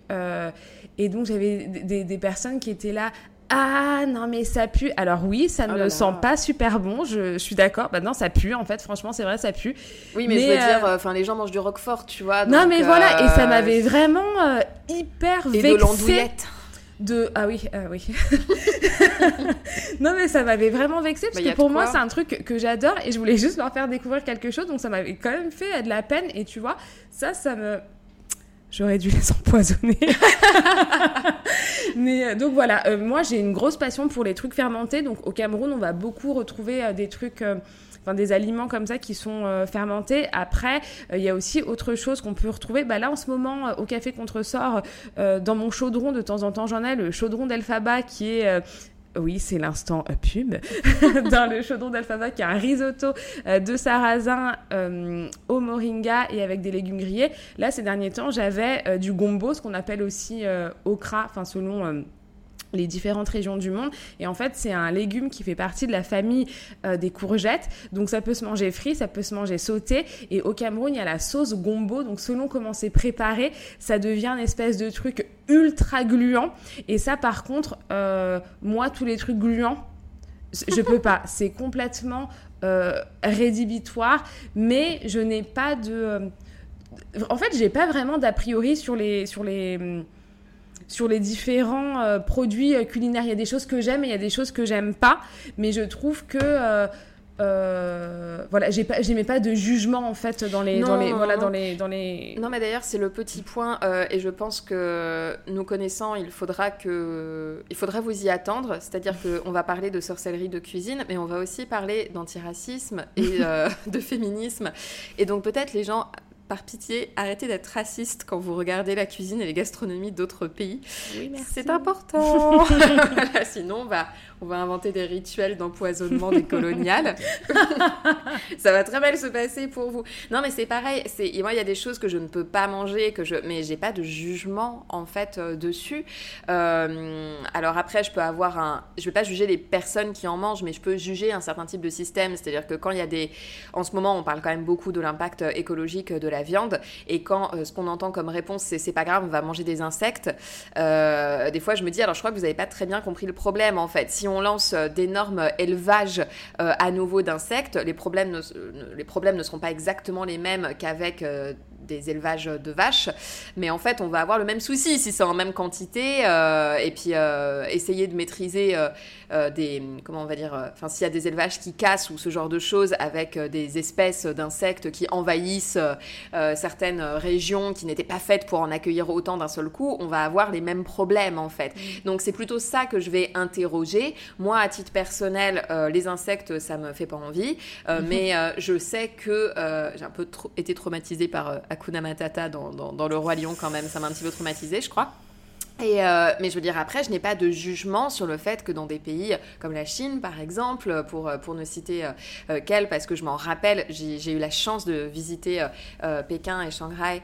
Speaker 8: Et donc j'avais des- personnes qui étaient là. Ah non mais ça pue. Alors oui, ça
Speaker 7: Oh
Speaker 8: ne
Speaker 7: là là.
Speaker 8: sent pas super bon. Je, je suis d'accord. Bah non, ça pue en fait. Franchement, c'est vrai, ça pue.
Speaker 7: Oui, mais, je veux
Speaker 8: euh,
Speaker 7: dire, enfin, les gens mangent du roquefort, tu vois.
Speaker 8: non mais voilà. Et ça
Speaker 7: euh,
Speaker 8: m'avait vraiment euh, hyper
Speaker 7: Et
Speaker 8: vexée
Speaker 7: de l'andouillette.
Speaker 8: de ah oui ah oui non mais ça m'avait vraiment vexée parce
Speaker 7: Bah, a
Speaker 8: que pour moi c'est un truc que j'adore et je voulais juste leur faire découvrir quelque chose donc ça m'avait quand même fait de la peine et tu vois ça ça me J'aurais dû les empoisonner. Mais euh, donc voilà, euh, moi j'ai une grosse passion pour les trucs fermentés. Donc au Cameroun, on va beaucoup retrouver euh, des trucs, enfin des aliments comme ça qui sont fermentés. Après, il y a aussi autre chose qu'on peut retrouver. Bah là en ce moment, au Café Contresort, dans mon chaudron, de temps en temps j'en ai, le chaudron d'Elphaba qui est... oui, c'est l'instant euh, pub. Dans le chaudron d'Alphaba, qui a un risotto euh, de sarrasin euh, au moringa et avec des légumes grillés. Là, ces derniers temps, j'avais du gombo, ce qu'on appelle aussi okra, enfin selon les différentes régions du monde. Et en fait, c'est un légume qui fait partie de la famille euh, des courgettes. Donc, ça peut se manger frit, ça peut se manger sauté. Et au Cameroun, il y a la sauce gombo. Donc, selon comment c'est préparé, ça devient une espèce de truc ultra gluant. Et ça, par contre, euh, moi, tous les trucs gluants, je peux pas. C'est complètement euh, rédhibitoire. Mais je n'ai pas de... En fait, j'ai pas vraiment d'a priori sur les... Sur les hum, sur les différents euh, produits euh, culinaires. Il y a des choses que j'aime et il y a des choses que j'aime pas, mais je trouve que euh, euh, voilà, j'ai pas, j'aimais pas de jugement en fait dans les, dans
Speaker 7: Non,
Speaker 8: les,
Speaker 7: non,
Speaker 8: voilà,
Speaker 7: non.
Speaker 8: dans les, dans les.
Speaker 7: Non, mais d'ailleurs, c'est le petit point, euh, et je pense que nous connaissant, il faudra que, il faudra vous y attendre. C'est-à-dire qu'on va parler de sorcellerie de cuisine, mais on va aussi parler d'antiracisme et euh, de féminisme. Et donc peut-être les gens. Par pitié, arrêtez d'être raciste quand vous regardez la cuisine et les gastronomies d'autres pays.
Speaker 8: Oui.
Speaker 7: C'est important. Voilà, sinon, on va, on va inventer des rituels d'empoisonnement des coloniales. ça va très mal se passer pour vous. Non, mais c'est pareil. C'est moi, il y a des choses que je ne peux pas manger, que je, mais j'ai pas de jugement en fait euh, dessus. Euh, alors après, je peux avoir un, je vais pas juger les personnes qui en mangent, mais je peux juger un certain type de système. C'est-à-dire que quand il y a des, en ce moment, on parle quand même beaucoup de l'impact écologique de la viande. Et quand ce qu'on entend comme réponse, c'est c'est pas grave, on va manger des insectes, des fois je me dis, alors je crois que vous n'avez pas très bien compris le problème en fait. Si on lance d'énormes élevages à nouveau d'insectes, les problèmes les problèmes ne seront pas exactement les mêmes qu'avec des élevages de vaches. Mais en fait, on va avoir le même souci si c'est en même quantité. Euh, et puis, euh, essayer de maîtriser euh, des. Comment on va dire Enfin, s'il y a des élevages qui cassent ou ce genre de choses avec des espèces d'insectes qui envahissent certaines régions qui n'étaient pas faites pour en accueillir autant d'un seul coup, on va avoir les mêmes problèmes en fait. Donc, c'est plutôt ça que je vais interroger. Moi, à titre personnel, les insectes, ça me fait pas envie. Mm-hmm. Mais je sais que j'ai un peu été traumatisée par Hakuna Matata dans, dans, Le Roi Lion quand même, ça m'a un petit peu traumatisé, je crois. Et euh, mais je veux dire, après, je n'ai pas de jugement sur le fait que dans des pays comme la Chine, par exemple, pour, pour ne citer euh, euh qu'elle, parce que je m'en rappelle, j'ai eu la chance de visiter euh, Pékin et Shanghai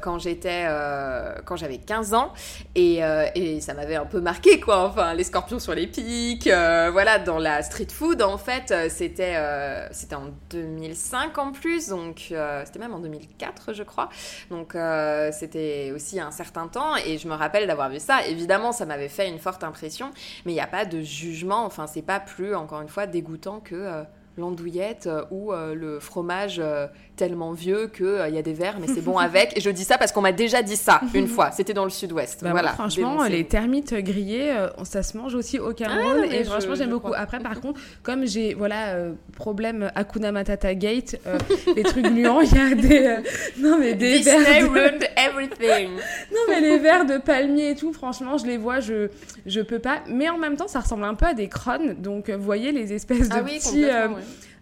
Speaker 7: quand j'étais, quand j'avais 15 ans, et, et ça m'avait un peu marqué, quoi. Enfin, les scorpions sur les pics, voilà, dans la street food, en fait, c'était c'était en 2005 en plus, donc c'était même en 2004, je crois. Donc c'était aussi un certain temps, et je me rappelle d'avoir ça. Évidemment, ça m'avait fait une forte impression, mais il n'y a pas de jugement. Enfin, c'est pas plus, encore une fois, dégoûtant que euh, l'andouillette euh, ou euh, le fromage tellement vieux qu'il il euh, y a des verres, mais c'est bon avec. Et je dis ça parce qu'on m'a déjà dit ça une fois. C'était dans le sud-ouest.
Speaker 8: Bah,
Speaker 7: voilà.
Speaker 8: franchement, les termites grillés, euh, ça se mange aussi au Cameroun. Ah, et franchement, j'aime beaucoup. Après, par contre, comme j'ai, voilà, euh, problème Akuna Matata Gate, les trucs gluants, il y a des. non, mais des
Speaker 7: verres. De... everything.
Speaker 8: non, mais les verres de palmier et tout, franchement, je les vois, je, je peux pas. Mais en même temps, ça ressemble un peu à des crânes. Donc, vous voyez les espèces de
Speaker 7: ah
Speaker 8: petits.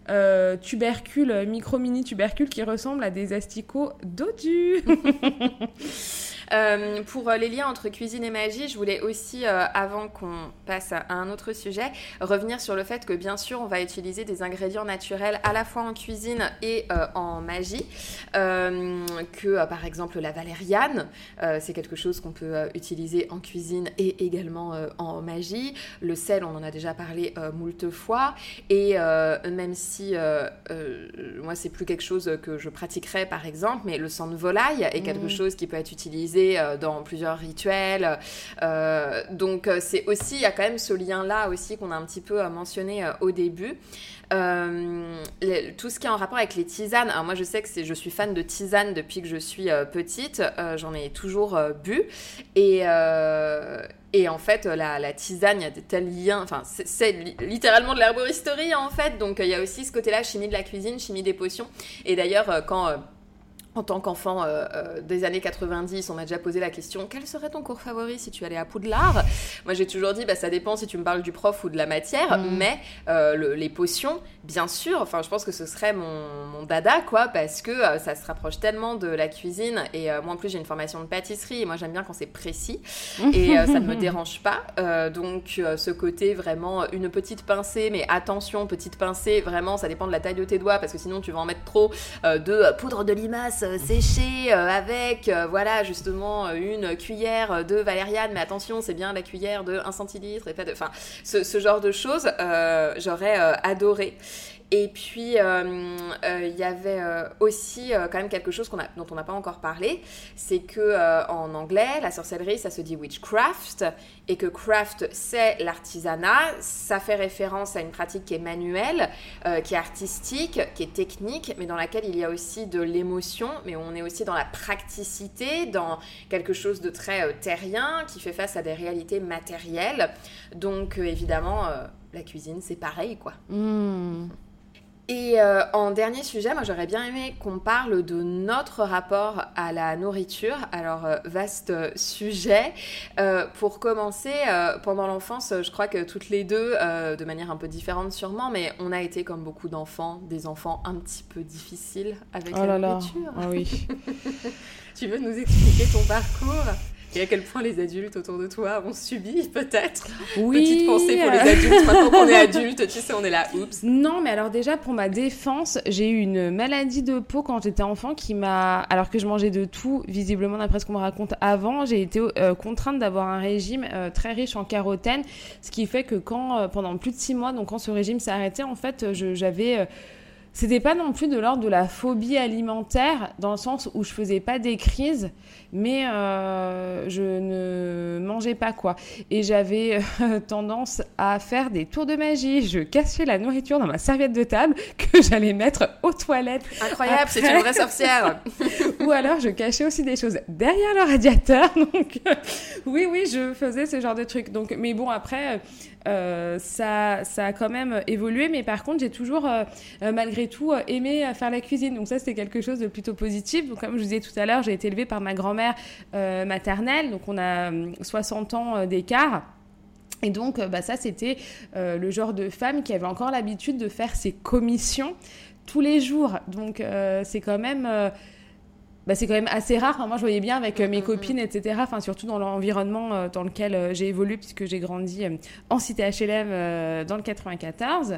Speaker 8: Euh, tubercules, micro-mini tubercules qui ressemblent à des asticots dodus.
Speaker 7: Euh, pour euh, les liens entre cuisine et magie, je voulais aussi, euh, avant qu'on passe à un autre sujet, revenir sur le fait que bien sûr, on va utiliser des ingrédients naturels à la fois en cuisine et en magie. que par exemple la valériane, c'est quelque chose qu'on peut utiliser en cuisine et également en magie. Le sel, on en a déjà parlé moult fois. Et même si moi, c'est plus quelque chose que je pratiquerais par exemple, mais le sang de volaille est quelque mmh. chose qui peut être utilisé euh, dans plusieurs rituels. Euh, donc euh, c'est aussi, il y a quand même ce lien-là aussi qu'on a un petit peu mentionné au début. tout ce qui est en rapport avec les tisanes. Alors moi, je sais que je suis fan de tisanes depuis que je suis petite. J'en ai toujours bu. Et, et en fait, la, tisane, il y a de tels liens. Enfin, c'est littéralement de l'herboristerie en fait. Donc il y a aussi ce côté-là, chimie de la cuisine, chimie des potions. Et d'ailleurs, quand en tant qu'enfant euh, euh, des années 90, on m'a déjà posé la question quel serait ton cours favori si tu allais à Poudlard? Moi, j'ai toujours dit bah, ça dépend si tu me parles du prof ou de la matière, mm. mais euh, les potions, bien sûr. Enfin, je pense que ce serait mon, dada, quoi, parce que ça se rapproche tellement de la cuisine. Et moi, en plus, j'ai une formation de pâtisserie et moi, j'aime bien quand c'est précis et ça ne me dérange pas. donc, ce côté vraiment une petite pincée, mais attention, petite pincée, vraiment, ça dépend de la taille de tes doigts parce que sinon, tu vas en mettre trop de poudre de limace euh, séchée euh, avec, euh, voilà, justement, une cuillère de valériane, mais attention, c'est bien la cuillère de 1 centilitre et pas de. Enfin, ce, genre de choses, j'aurais adoré. Et puis, euh, euh, il y avait euh, aussi quand même quelque chose dont on n'a pas encore parlé, c'est que en anglais, la sorcellerie, ça se dit witchcraft, et que craft, c'est l'artisanat. Ça fait référence à une pratique qui est manuelle, qui est artistique, qui est technique, mais dans laquelle il y a aussi de l'émotion, mais on est aussi dans la praticité, dans quelque chose de très terrien, qui fait face à des réalités matérielles. Donc, évidemment, la cuisine, c'est pareil, quoi.
Speaker 8: Mmh.
Speaker 7: Et euh, en dernier sujet, moi j'aurais bien aimé qu'on parle de notre rapport à la nourriture. Alors, euh, vaste sujet. Euh, pour commencer, pendant l'enfance, je crois que toutes les deux, de manière un peu différente sûrement, mais on a été comme beaucoup d'enfants, des enfants un petit peu difficiles avec
Speaker 8: oh
Speaker 7: la
Speaker 8: nourriture. Ah oui.
Speaker 7: tu veux nous expliquer ton parcours? Et à quel point les adultes autour de toi ont subi peut-être?
Speaker 8: Oui.
Speaker 7: Petite pensée pour les adultes. Maintenant qu'on est adulte, tu sais, on est là, oups.
Speaker 8: Non, mais alors déjà pour ma défense, j'ai eu une maladie de peau quand j'étais enfant qui m'a, alors que je mangeais de tout, visiblement d'après ce qu'on me raconte avant, j'ai été euh, contrainte d'avoir un régime euh, très riche en carotène, ce qui fait que quand euh, pendant plus de six mois, donc quand ce régime s'est arrêté, en fait, j'avais c'était pas non plus de l'ordre de la phobie alimentaire, dans le sens où je faisais pas des crises, mais euh, je ne mangeais pas quoi. Et j'avais euh, tendance à faire des tours de magie. Je cachais la nourriture dans ma serviette de table que j'allais mettre aux toilettes.
Speaker 7: Incroyable, c'est une vraie sorcière.
Speaker 8: Ou alors je cachais aussi des choses derrière le radiateur. Donc oui, oui, je faisais ce genre de trucs. Donc, mais bon, après. Euh, ça, ça a quand même évolué, mais par contre, j'ai toujours, euh, euh, malgré tout, aimé faire la cuisine. Donc ça, c'était quelque chose de plutôt positif. Donc, comme je vous disais tout à l'heure, j'ai été élevée par ma grand-mère maternelle, donc on a 60 ans d'écart. Et donc, bah, ça, c'était le genre de femme qui avait encore l'habitude de faire ses commissions tous les jours. Donc, c'est quand même bah, c'est quand même assez rare. moi, je voyais bien avec euh, mes mm, mm, copines, mm. etc. Enfin, surtout dans l'environnement euh, dans lequel euh, j'ai évolué, puisque j'ai grandi en cité HLM dans le 94.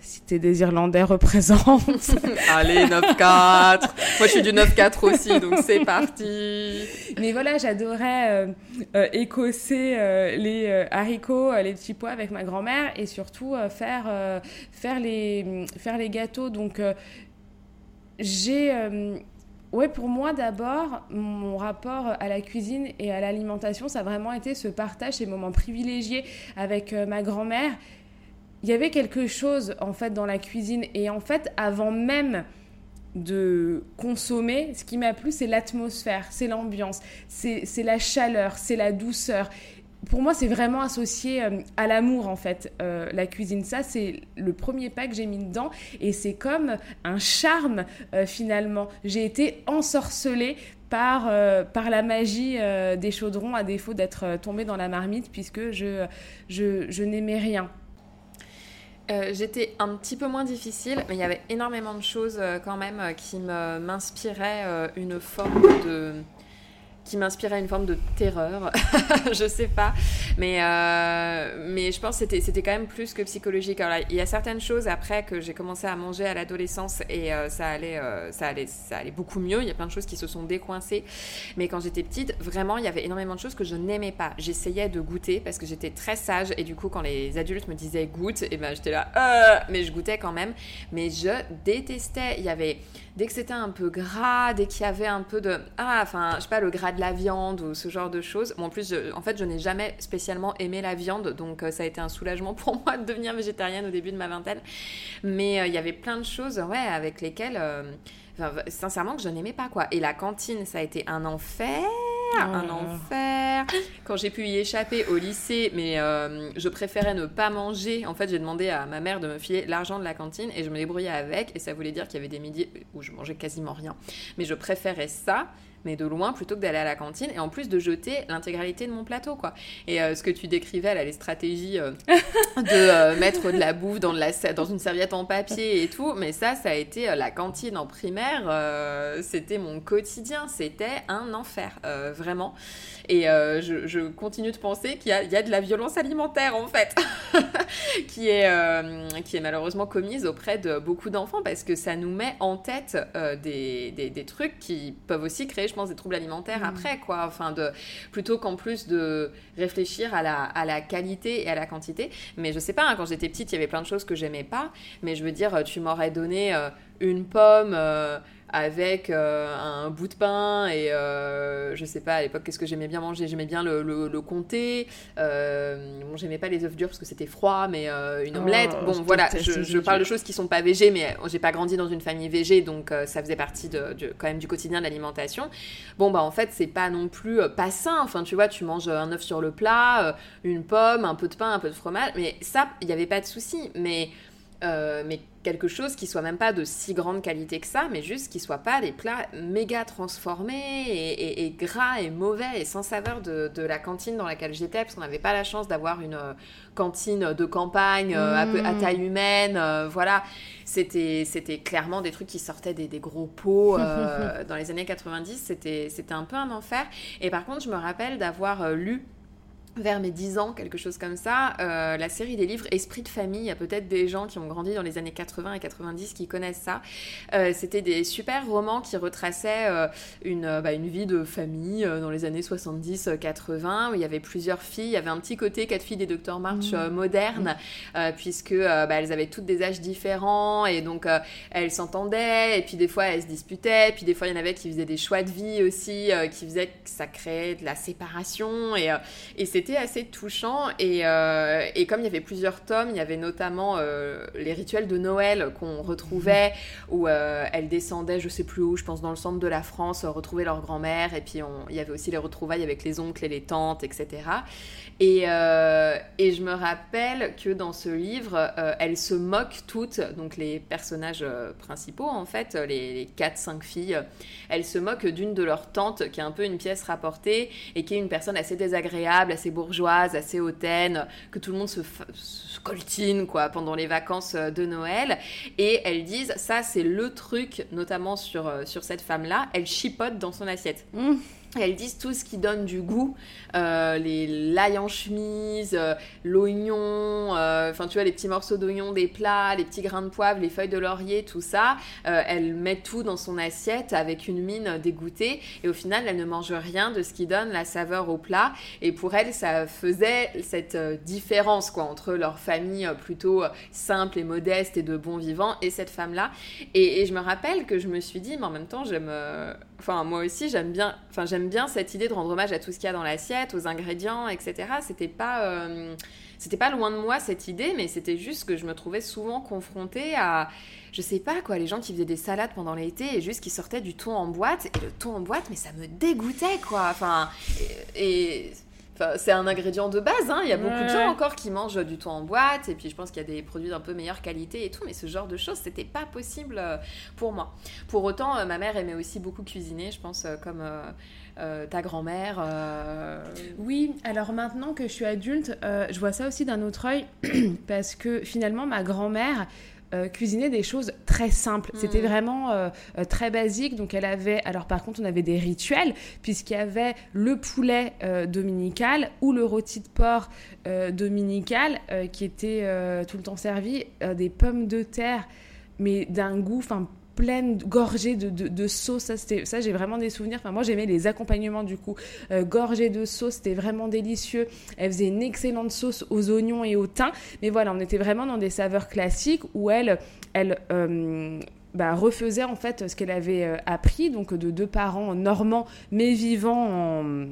Speaker 8: Cité des Irlandais représente.
Speaker 7: Allez, 9-4. Moi, je suis du 9-4 aussi, donc c'est parti.
Speaker 8: Mais voilà, j'adorais écosser les haricots, les petits pois avec ma grand-mère et surtout faire, faire, les, faire les gâteaux. Donc, j'ai Ouais, pour moi d'abord, mon rapport à la cuisine et à l'alimentation, ça a vraiment été ce partage, ces moments privilégiés avec euh, ma grand-mère. Il y avait quelque chose en fait dans la cuisine et en fait avant même de consommer, ce qui m'a plu, c'est l'atmosphère, c'est l'ambiance, c'est la chaleur, c'est la douceur pour moi, c'est vraiment associé euh, à l'amour, en fait, euh, la cuisine. Ça, c'est le premier pas que j'ai mis dedans. Et c'est comme un charme, euh, finalement. J'ai été ensorcelée par, par la magie des chaudrons, à défaut d'être tombée dans la marmite, puisque je, je, je n'aimais rien.
Speaker 7: J'étais un petit peu moins difficile, mais il y avait énormément de choses quand même qui m'inspiraient une forme de qui m'inspirait une forme de terreur. je sais pas. Mais, euh, mais je pense c'était, c'était quand même plus que psychologique. Il y a certaines choses après que j'ai commencé à manger à l'adolescence et euh, ça, allait, euh, ça, allait, ça allait beaucoup mieux. Il y a plein de choses qui se sont décoincées. Mais quand j'étais petite, vraiment, il y avait énormément de choses que je n'aimais pas. J'essayais de goûter parce que j'étais très sage et du coup, quand les adultes me disaient goûte, et eh ben j'étais là, mais je goûtais quand même. Mais je détestais. Il y avait dès que c'était un peu gras, dès qu'il y avait un peu de ah enfin je sais pas le gras la viande ou ce genre de choses. Bon, en plus en fait je n'ai jamais spécialement aimé la viande donc euh, ça a été un soulagement pour moi de devenir végétarienne au début de ma vingtaine. Mais euh, il y avait plein de choses ouais avec lesquelles euh, sincèrement que je n'aimais pas quoi. Et la cantine ça a été un enfer un oh enfer. Quand j'ai pu y échapper au lycée, mais euh, je préférais ne pas manger. En fait, j'ai demandé à ma mère de me filer l'argent de la cantine et je me débrouillais avec. Et ça voulait dire qu'il y avait des midis où je mangeais quasiment rien. Mais je préférais ça mais de loin plutôt que d'aller à la cantine et en plus de jeter l'intégralité de mon plateau quoi. Et euh, ce que tu décrivais là, les stratégies euh, de euh, mettre de la bouffe dans, la, dans une serviette en papier et tout, mais ça, ça a été la cantine en primaire, c'était mon quotidien, c'était un enfer, vraiment. Et je, continue de penser qu'il y, y, a de la violence alimentaire en fait, qui, est, qui est malheureusement commise auprès de beaucoup d'enfants parce que ça nous met en tête des, des, des trucs qui peuvent aussi créer je pense, des troubles alimentaires mm. après, quoi. Enfin, de, plutôt qu'en plus de réfléchir à la, à la qualité et à la quantité. Mais je sais pas, hein, quand j'étais petite, il y avait plein de choses que j'aimais pas. Mais je veux dire, tu m'aurais donné euh, une pomme. Euh, avec euh, un bout de pain et euh, je sais pas à l'époque qu'est-ce que j'aimais bien manger? J'aimais bien le, le, comté euh, bon j'aimais pas les œufs durs parce que c'était froid mais une oh, omelette bon voilà je, parle de choses qui sont pas végé mais j'ai pas grandi dans une famille végé donc ça faisait partie de, quand même du quotidien de l'alimentation. Bon bah en fait c'est pas non plus pas sain. Enfin tu vois tu manges un œuf sur le plat une pomme un peu de pain un peu de fromage mais ça il y avait pas de souci. Mais mais quelque chose qui soit même pas de si grande qualité que ça, mais juste qui soit pas des plats méga transformés et, gras et mauvais et sans saveur de, la cantine dans laquelle j'étais, parce qu'on n'avait pas la chance d'avoir une euh, cantine de campagne euh, à, mmh. taille humaine, euh, voilà. C'était, c'était clairement des trucs qui sortaient des, gros pots dans les années 90, c'était, c'était un peu un enfer. Et par contre, je me rappelle d'avoir lu vers mes 10 ans, quelque chose comme ça, euh, la série des livres Esprit de famille. Il y a peut-être des gens qui ont grandi dans les années 80 et 90 qui connaissent ça. Euh, C'était des super romans qui retraçaient euh, une, bah, une vie de famille dans les années 70-80 où il y avait plusieurs filles. Il y avait un petit côté quatre filles des Dr March
Speaker 8: Mmh.
Speaker 7: modernes puisque bah, elles avaient toutes des âges différents et donc elles s'entendaient et puis des fois elles se disputaient. Puis des fois il y en avait qui faisaient des choix de vie aussi qui faisaient que ça créait de la séparation et, et c'était assez touchant. Et, euh, et comme il y avait plusieurs tomes, il y avait notamment euh, les rituels de Noël qu'on retrouvait, où euh, elles descendaient, je sais plus où, je pense dans le centre de la France, retrouver leur grand-mère. Et puis on- il y avait aussi les retrouvailles avec les oncles et les tantes, etc. Et, et je me rappelle que dans ce livre, elles se moquent toutes, donc les personnages principaux en fait, les, les 4-5 filles, elles se moquent d'une de leurs tantes qui est un peu une pièce rapportée et qui est une personne assez désagréable, assez bourgeoise, assez hautaine, que tout le monde se, se coltine quoi pendant les vacances euh, de Noël. Et elles disent, ça c'est le truc, notamment sur, euh, sur cette femme-là, elle chipote dans son assiette. Elles disent tout ce qui donne du goût, euh, les l'ail en chemise, euh, l'oignon, euh, enfin tu vois les petits morceaux d'oignon des plats, les petits grains de poivre, les feuilles de laurier, tout ça. Elle met tout dans son assiette avec une mine dégoûtée et au final elle ne mange rien de ce qui donne la saveur au plat. Et pour elle ça faisait cette différence quoi entre leur famille plutôt simple et modeste et de bons vivants et cette femme là. Et, et je me rappelle que je me suis dit mais en même temps j'aime, enfin moi aussi j'aime bien, j'aime bien cette idée de rendre hommage à tout ce qu'il y a dans l'assiette, aux ingrédients, etc. C'était pas, euh, c'était pas loin de moi cette idée, mais c'était juste que je me trouvais souvent confrontée à, je sais pas quoi, les gens qui faisaient des salades pendant l'été et juste qui sortaient du thon en boîte et le thon en boîte, mais ça me dégoûtait quoi. Enfin et- Enfin, c'est un ingrédient de base, hein. il y a beaucoup de gens encore qui mangent du thon en boîte, et puis je pense qu'il y a des produits d'un peu meilleure qualité et tout, mais ce genre de choses, c'était pas possible euh, pour moi. Pour autant, euh, ma mère aimait aussi beaucoup cuisiner, je pense, euh, comme euh, euh, ta grand-mère. euh,
Speaker 8: Oui, alors maintenant que je suis adulte, je vois ça aussi d'un autre œil parce que finalement ma grand-mère euh, cuisinait des choses très simples. C'était vraiment euh, euh, très basique. Donc elle avait, alors par contre on avait des rituels puisqu'il y avait le poulet euh, dominical ou le rôti de porc dominical qui était tout le temps servi, des pommes de terre mais d'un goût, enfin pleine gorgée de, de, sauce. Ça j'ai vraiment des souvenirs. Enfin moi j'aimais les accompagnements du coup. Euh, gorgée de sauce c'était vraiment délicieux. Elle faisait une excellente sauce aux oignons et au thym. Mais voilà on était vraiment dans des saveurs classiques où elle elle euh, bah, refaisait en fait ce qu'elle avait euh, appris. Donc de deux parents normands mais vivant en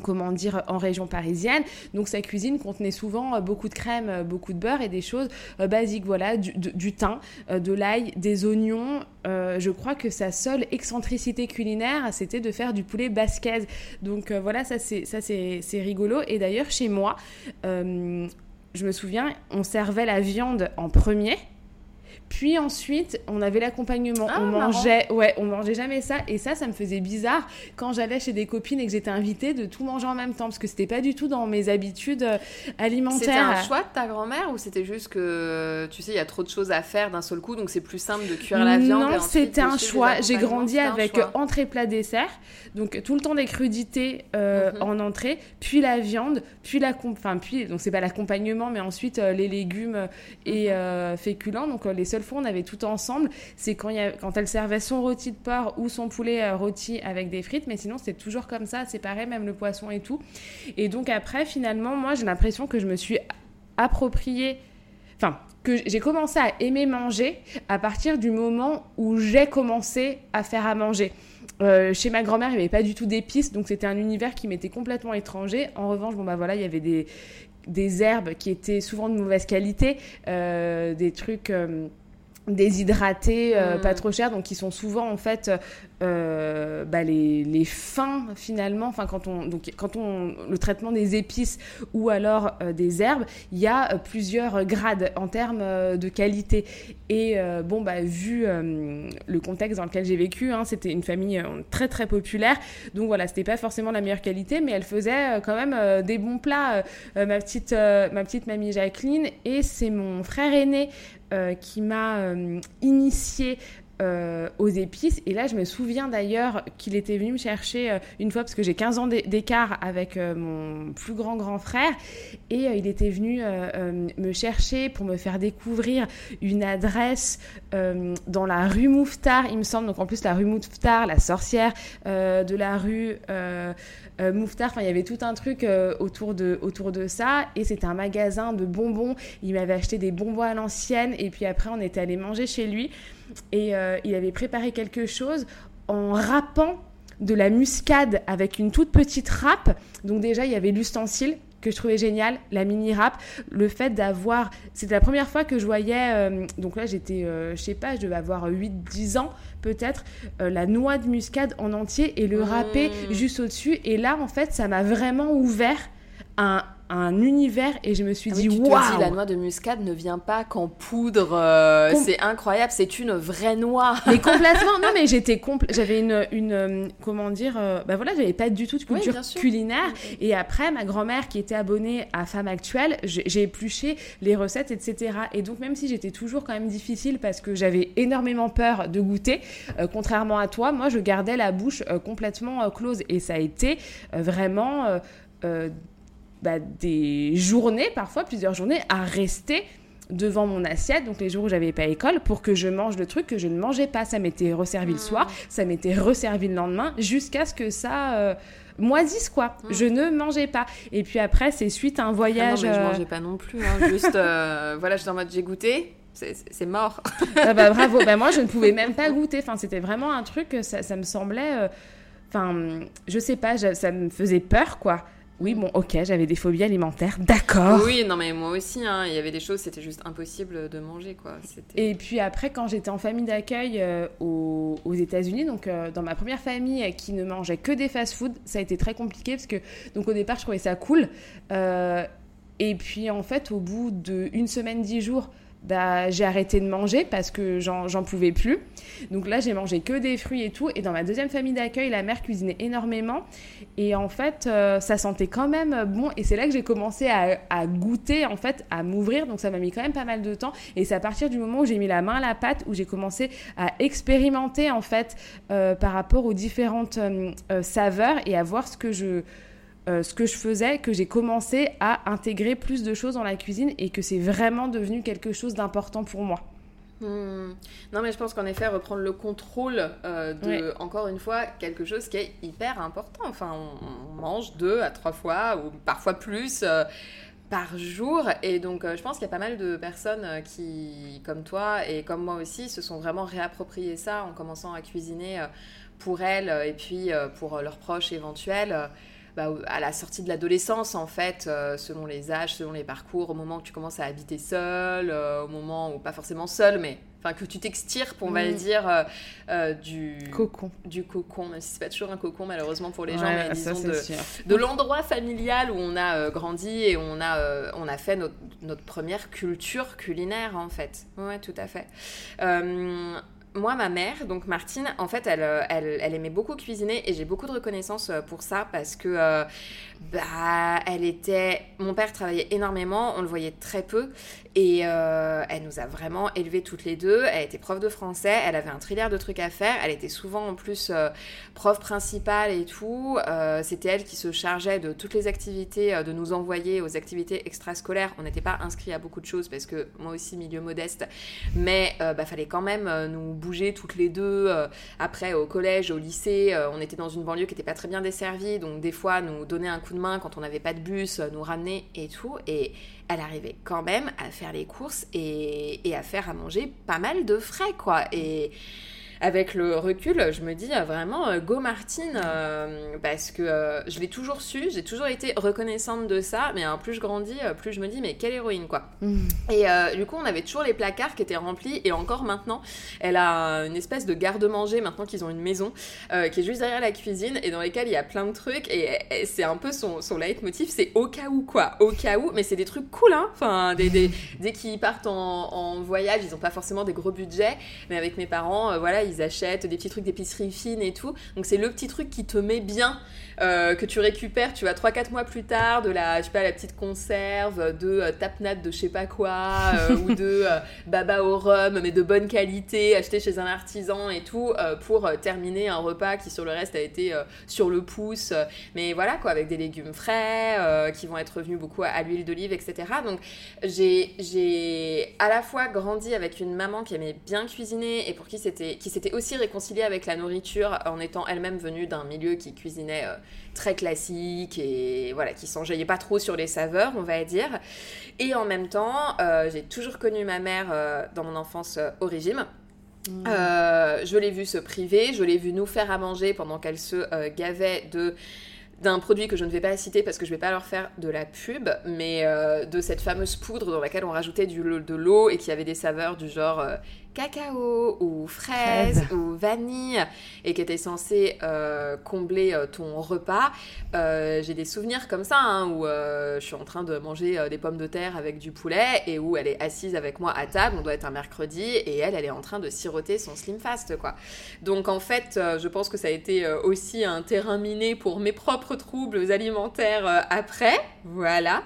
Speaker 8: comment dire, en région parisienne. Donc sa cuisine contenait souvent euh, beaucoup de crème, euh, beaucoup de beurre et des choses euh, basiques, voilà, du, thym, de l'ail, des oignons. Je crois que sa seule excentricité culinaire, c'était de faire du poulet basquaise. Donc voilà, ça c'est ça c'est rigolo. Et d'ailleurs chez moi, je me souviens, on servait la viande en premier. Puis ensuite, on avait l'accompagnement.
Speaker 7: Ah,
Speaker 8: on
Speaker 7: marrant.
Speaker 8: mangeait, ouais, on mangeait jamais ça. Et ça, ça me faisait bizarre quand j'allais chez des copines et que j'étais invitée de tout manger en même temps, parce que c'était pas du tout dans mes habitudes euh, alimentaires.
Speaker 7: C'était un choix de ta grand-mère ou c'était juste que tu sais il y a trop de choses à faire d'un seul coup donc c'est plus simple de cuire la viande
Speaker 8: Non, c'était un choix. J'ai grandi avec entrée, plat, dessert. Donc tout le temps des crudités euh,
Speaker 7: Mhm.
Speaker 8: en entrée, puis la viande, puis la enfin puis donc c'est pas l'accompagnement, mais ensuite euh, les légumes et
Speaker 7: Mhm.
Speaker 8: euh, féculents. Donc euh, les où on avait tout ensemble, c'est quand elle servait son rôti de porc ou son poulet euh, rôti avec des frites. Mais sinon c'était toujours comme ça, pareil, même le poisson et tout. Et donc après finalement, moi j'ai l'impression que je me suis approprié enfin, que j'ai commencé à aimer manger à partir du moment où j'ai commencé à faire à manger. Euh, chez ma grand-mère, il n'y avait pas du tout d'épices, donc c'était un univers qui m'était complètement étranger. En revanche, bon bah voilà, il y avait des, herbes qui étaient souvent de mauvaise qualité, euh, des trucs déshydratés, euh,
Speaker 7: Mm.
Speaker 8: pas trop chers, donc qui sont souvent en fait euh, bah, les, les fins finalement. Enfin, quand on donc quand on le traitement des épices ou alors euh, des herbes, il y a plusieurs grades en termes de qualité. Et bon, bah, vu le contexte dans lequel j'ai vécu, hein, c'était une famille très très populaire. Donc voilà, c'était pas forcément la meilleure qualité, mais elle faisait quand même des bons plats. ma, petite, ma petite mamie Jacqueline, et c'est mon frère aîné qui m'a euh, initié euh, aux épices. Et là, je me souviens d'ailleurs qu'il était venu me chercher euh, une fois, parce que j'ai 15 ans d'é- d'écart avec euh, mon plus grand grand frère. Et il était venu me chercher pour me faire découvrir une adresse dans la rue Mouffetard, il me semble. Donc en plus, la rue Mouffetard, la sorcière de la rue Mouffetard. Enfin, il y avait tout un truc autour, de, autour de ça. Et c'était un magasin de bonbons. Il m'avait acheté des bonbons à l'ancienne. Et puis après, on était allé manger chez lui. Et euh, il avait préparé quelque chose en râpant de la muscade avec une toute petite râpe. Donc déjà, il y avait l'ustensile que je trouvais génial, la mini râpe, le fait d'avoir, c'était la première fois que je voyais, euh, donc là j'étais, euh, je sais pas, je devais avoir 8-10 ans peut-être, euh, la noix de muscade en entier et le
Speaker 7: Mmh.
Speaker 8: râper juste au-dessus. Et là en fait, ça m'a vraiment ouvert un, un univers et je me suis
Speaker 7: Ah
Speaker 8: dit, waouh
Speaker 7: la noix de muscade ne vient pas qu'en poudre. euh,
Speaker 8: Com-
Speaker 7: c'est incroyable, c'est une vraie noix.
Speaker 8: Mais complètement, non mais j'étais compl- j'avais une, une euh, comment dire, euh, bah voilà, j'avais pas du tout de culture culinaire. Et après, ma grand-mère qui était abonnée à Femme Actuelle, j'ai j'ai épluché les recettes, etc. Et donc même si j'étais toujours quand même difficile parce que j'avais énormément peur de goûter, euh, contrairement à toi, moi je gardais la bouche complètement close. Et ça a été vraiment euh, bah, des journées, parfois plusieurs journées, à rester devant mon assiette, donc les jours où j'avais pas école, pour que je mange le truc que je ne mangeais pas. Ça m'était resservi le soir, ça m'était resservi le lendemain, jusqu'à ce que ça euh, moisisse, quoi. Je ne mangeais pas. Et puis après, c'est suite à un
Speaker 7: Ah non,
Speaker 8: voyage...
Speaker 7: mais je
Speaker 8: euh,
Speaker 7: mangeais pas non plus. hein, juste, euh, voilà, j'étais en mode j'ai goûté, c'est- mort.
Speaker 8: Ah bah bravo, bah moi je ne pouvais même pas goûter, enfin c'était vraiment un truc, ça, ça me semblait, euh, enfin je sais pas, je- ça me faisait peur quoi. Oui bon ok, j'avais des phobies alimentaires, d'accord.
Speaker 7: Oui, non, mais moi aussi, hein, il y avait des choses, c'était juste impossible de manger, quoi.
Speaker 8: Et puis après, quand j'étais en famille d'accueil euh, aux, aux États-Unis, donc euh, dans ma première famille euh, qui ne mangeait que des fast-food, ça a été très compliqué parce que donc au départ, je trouvais ça cool. Euh, et puis en fait, au bout d'une semaine, dix jours, bah, j'ai arrêté de manger parce que j'en pouvais plus. Donc là, j'ai mangé que des fruits et tout. Et dans ma deuxième famille d'accueil, la mère cuisinait énormément. Et en fait, euh, ça sentait quand même bon. Et c'est là que j'ai commencé à, goûter, en fait, à m'ouvrir. Donc ça m'a mis quand même pas mal de temps. Et c'est à partir du moment où j'ai mis la main à la pâte, où j'ai commencé à expérimenter, en fait, euh, par rapport aux différentes euh, saveurs et à voir ce que je euh, ce que je faisais, que j'ai commencé à intégrer plus de choses dans la cuisine et que c'est vraiment devenu quelque chose d'important pour moi.
Speaker 7: Hmm. Non, mais je pense qu'en effet, reprendre le contrôle euh, de, encore une fois, quelque chose qui est hyper important. Enfin, on, on mange deux à trois fois, ou parfois plus. euh, par jour et donc euh, je pense qu'il y a pas mal de personnes qui comme toi et comme moi aussi se sont vraiment réapproprié ça en commençant à cuisiner pour elles et puis pour leurs proches éventuels bah, à la sortie de l'adolescence en fait euh, selon les âges selon les parcours au moment où tu commences à habiter seul euh, au moment où pas forcément seul mais enfin que tu t'extirpes on va
Speaker 8: Mm.
Speaker 7: dire euh, du
Speaker 8: Cocon.
Speaker 7: du cocon même si c'est pas toujours un cocon malheureusement pour les gens
Speaker 8: Ouais,
Speaker 7: mais
Speaker 8: ça,
Speaker 7: disons
Speaker 8: c'est
Speaker 7: de, l'endroit familial où on a grandi et où on a, on a fait notre, notre première culture culinaire en fait. Ouais, tout à fait. Moi, ma mère, donc Martine, en fait, elle, euh, elle aimait beaucoup cuisiner et j'ai beaucoup de reconnaissance euh, pour ça parce que, euh, bah, elle était. Mon père travaillait énormément, on le voyait très peu et euh, elle nous a vraiment élevés toutes les deux. Elle était prof de français, elle avait un trilliard de trucs à faire, elle était souvent en plus euh, prof principale et tout. Euh, C'était elle qui se chargeait de toutes les activités, de nous envoyer aux activités extrascolaires. On n'était pas inscrits à beaucoup de choses parce que moi aussi, milieu modeste, mais bah, fallait quand même nous bouger toutes les deux. après, au collège, au lycée, on était dans une banlieue qui n'était pas très bien desservie, donc des fois, nous donner un coup de main quand on n'avait pas de bus, nous ramener et tout. Elle arrivait quand même à faire les courses et, et à faire à manger pas mal de frais, quoi. Et avec le recul, je me dis euh, vraiment euh, go Martine euh, parce que euh, je l'ai toujours su, j'ai toujours été reconnaissante de ça, mais euh, plus je grandis, plus je me dis mais quelle héroïne quoi. Et euh, du coup, on avait toujours les placards qui étaient remplis. Et encore maintenant, elle a une espèce de garde-manger, maintenant qu'ils ont une maison, qui est juste derrière la cuisine et dans lesquelles il y a plein de trucs. Et, et c'est un peu son, son leitmotiv, c'est au cas où, quoi. Au cas où. Mais c'est des trucs cool, hein. Enfin, des, des- dès qu'ils partent en, en voyage, ils n'ont pas forcément des gros budgets. Mais avec mes parents, voilà, ils ils achètent des petits trucs d'épicerie fine et tout. Donc c'est le petit truc qui te met bien, euh, que tu récupères, tu vois, 3-4 mois plus tard, de la, je sais pas, la petite conserve, de euh, tapenade de je sais pas quoi, euh, ou de baba au rhum, mais de bonne qualité, acheté chez un artisan et tout, pour terminer un repas qui sur le reste a été sur le pouce. mais voilà, quoi, avec des légumes frais, qui vont être revenus beaucoup à, l'huile d'olive, etc. Donc j'ai j'ai à la fois grandi avec une maman qui aimait bien cuisiner et pour qui c'était qui s'était aussi réconciliée avec la nourriture en étant elle-même venue d'un milieu qui cuisinait euh, très classique et voilà qui s'enjaillait pas trop sur les saveurs on va dire. Et en même temps euh, j'ai toujours connu ma mère euh, dans mon enfance au régime. Euh, je l'ai vue se priver, je l'ai vue nous faire à manger pendant qu'elle se gavait de d'un produit que je ne vais pas citer parce que je vais pas leur faire de la pub, mais euh, de cette fameuse poudre dans laquelle on rajoutait du, de l'eau et qui avait des saveurs du genre euh, cacao ou fraise
Speaker 8: Fraise.
Speaker 7: ou vanille et qui était censée euh, combler euh, ton repas. Euh, J'ai des souvenirs comme ça hein, où je suis en train de manger des pommes de terre avec du poulet et où elle est assise avec moi à table, on doit être un mercredi, et elle, elle est en train de siroter son Slim Fast, quoi. Donc en fait, je pense que ça a été aussi un terrain miné pour mes propres troubles alimentaires après, voilà.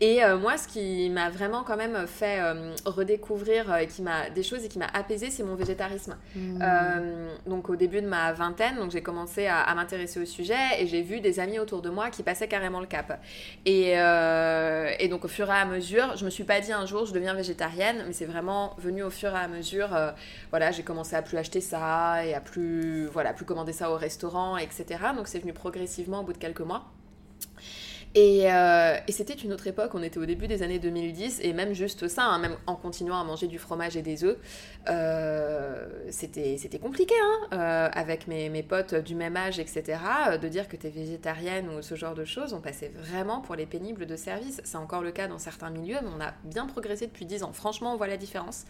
Speaker 7: Et moi, ce qui m'a vraiment quand même fait redécouvrir qui m'a des choses et qui m'a apaisé, c'est mon végétarisme. Euh, donc au début de ma vingtaine, donc j'ai commencé à, à m'intéresser au sujet et j'ai vu des amis autour de moi qui passaient carrément le cap. Et, euh, et donc au fur et à mesure, je me suis pas dit un jour je deviens végétarienne, mais c'est vraiment venu au fur et à mesure. euh, voilà, j'ai commencé à plus acheter ça et à plus voilà plus commander ça au restaurant, etc. Donc c'est venu progressivement au bout de quelques mois. Et, euh, et c'était une autre époque, on était au début des années 2010, et même juste ça, hein, même en continuant à manger du fromage et des œufs, euh, c'était compliqué, hein, euh, avec mes, mes potes du même âge, etc., de dire que tu es végétarienne ou ce genre de choses, on passait vraiment pour les pénibles de service. C'est encore le cas dans certains milieux, mais on a bien progressé depuis 10 ans. Franchement, on voit la différence.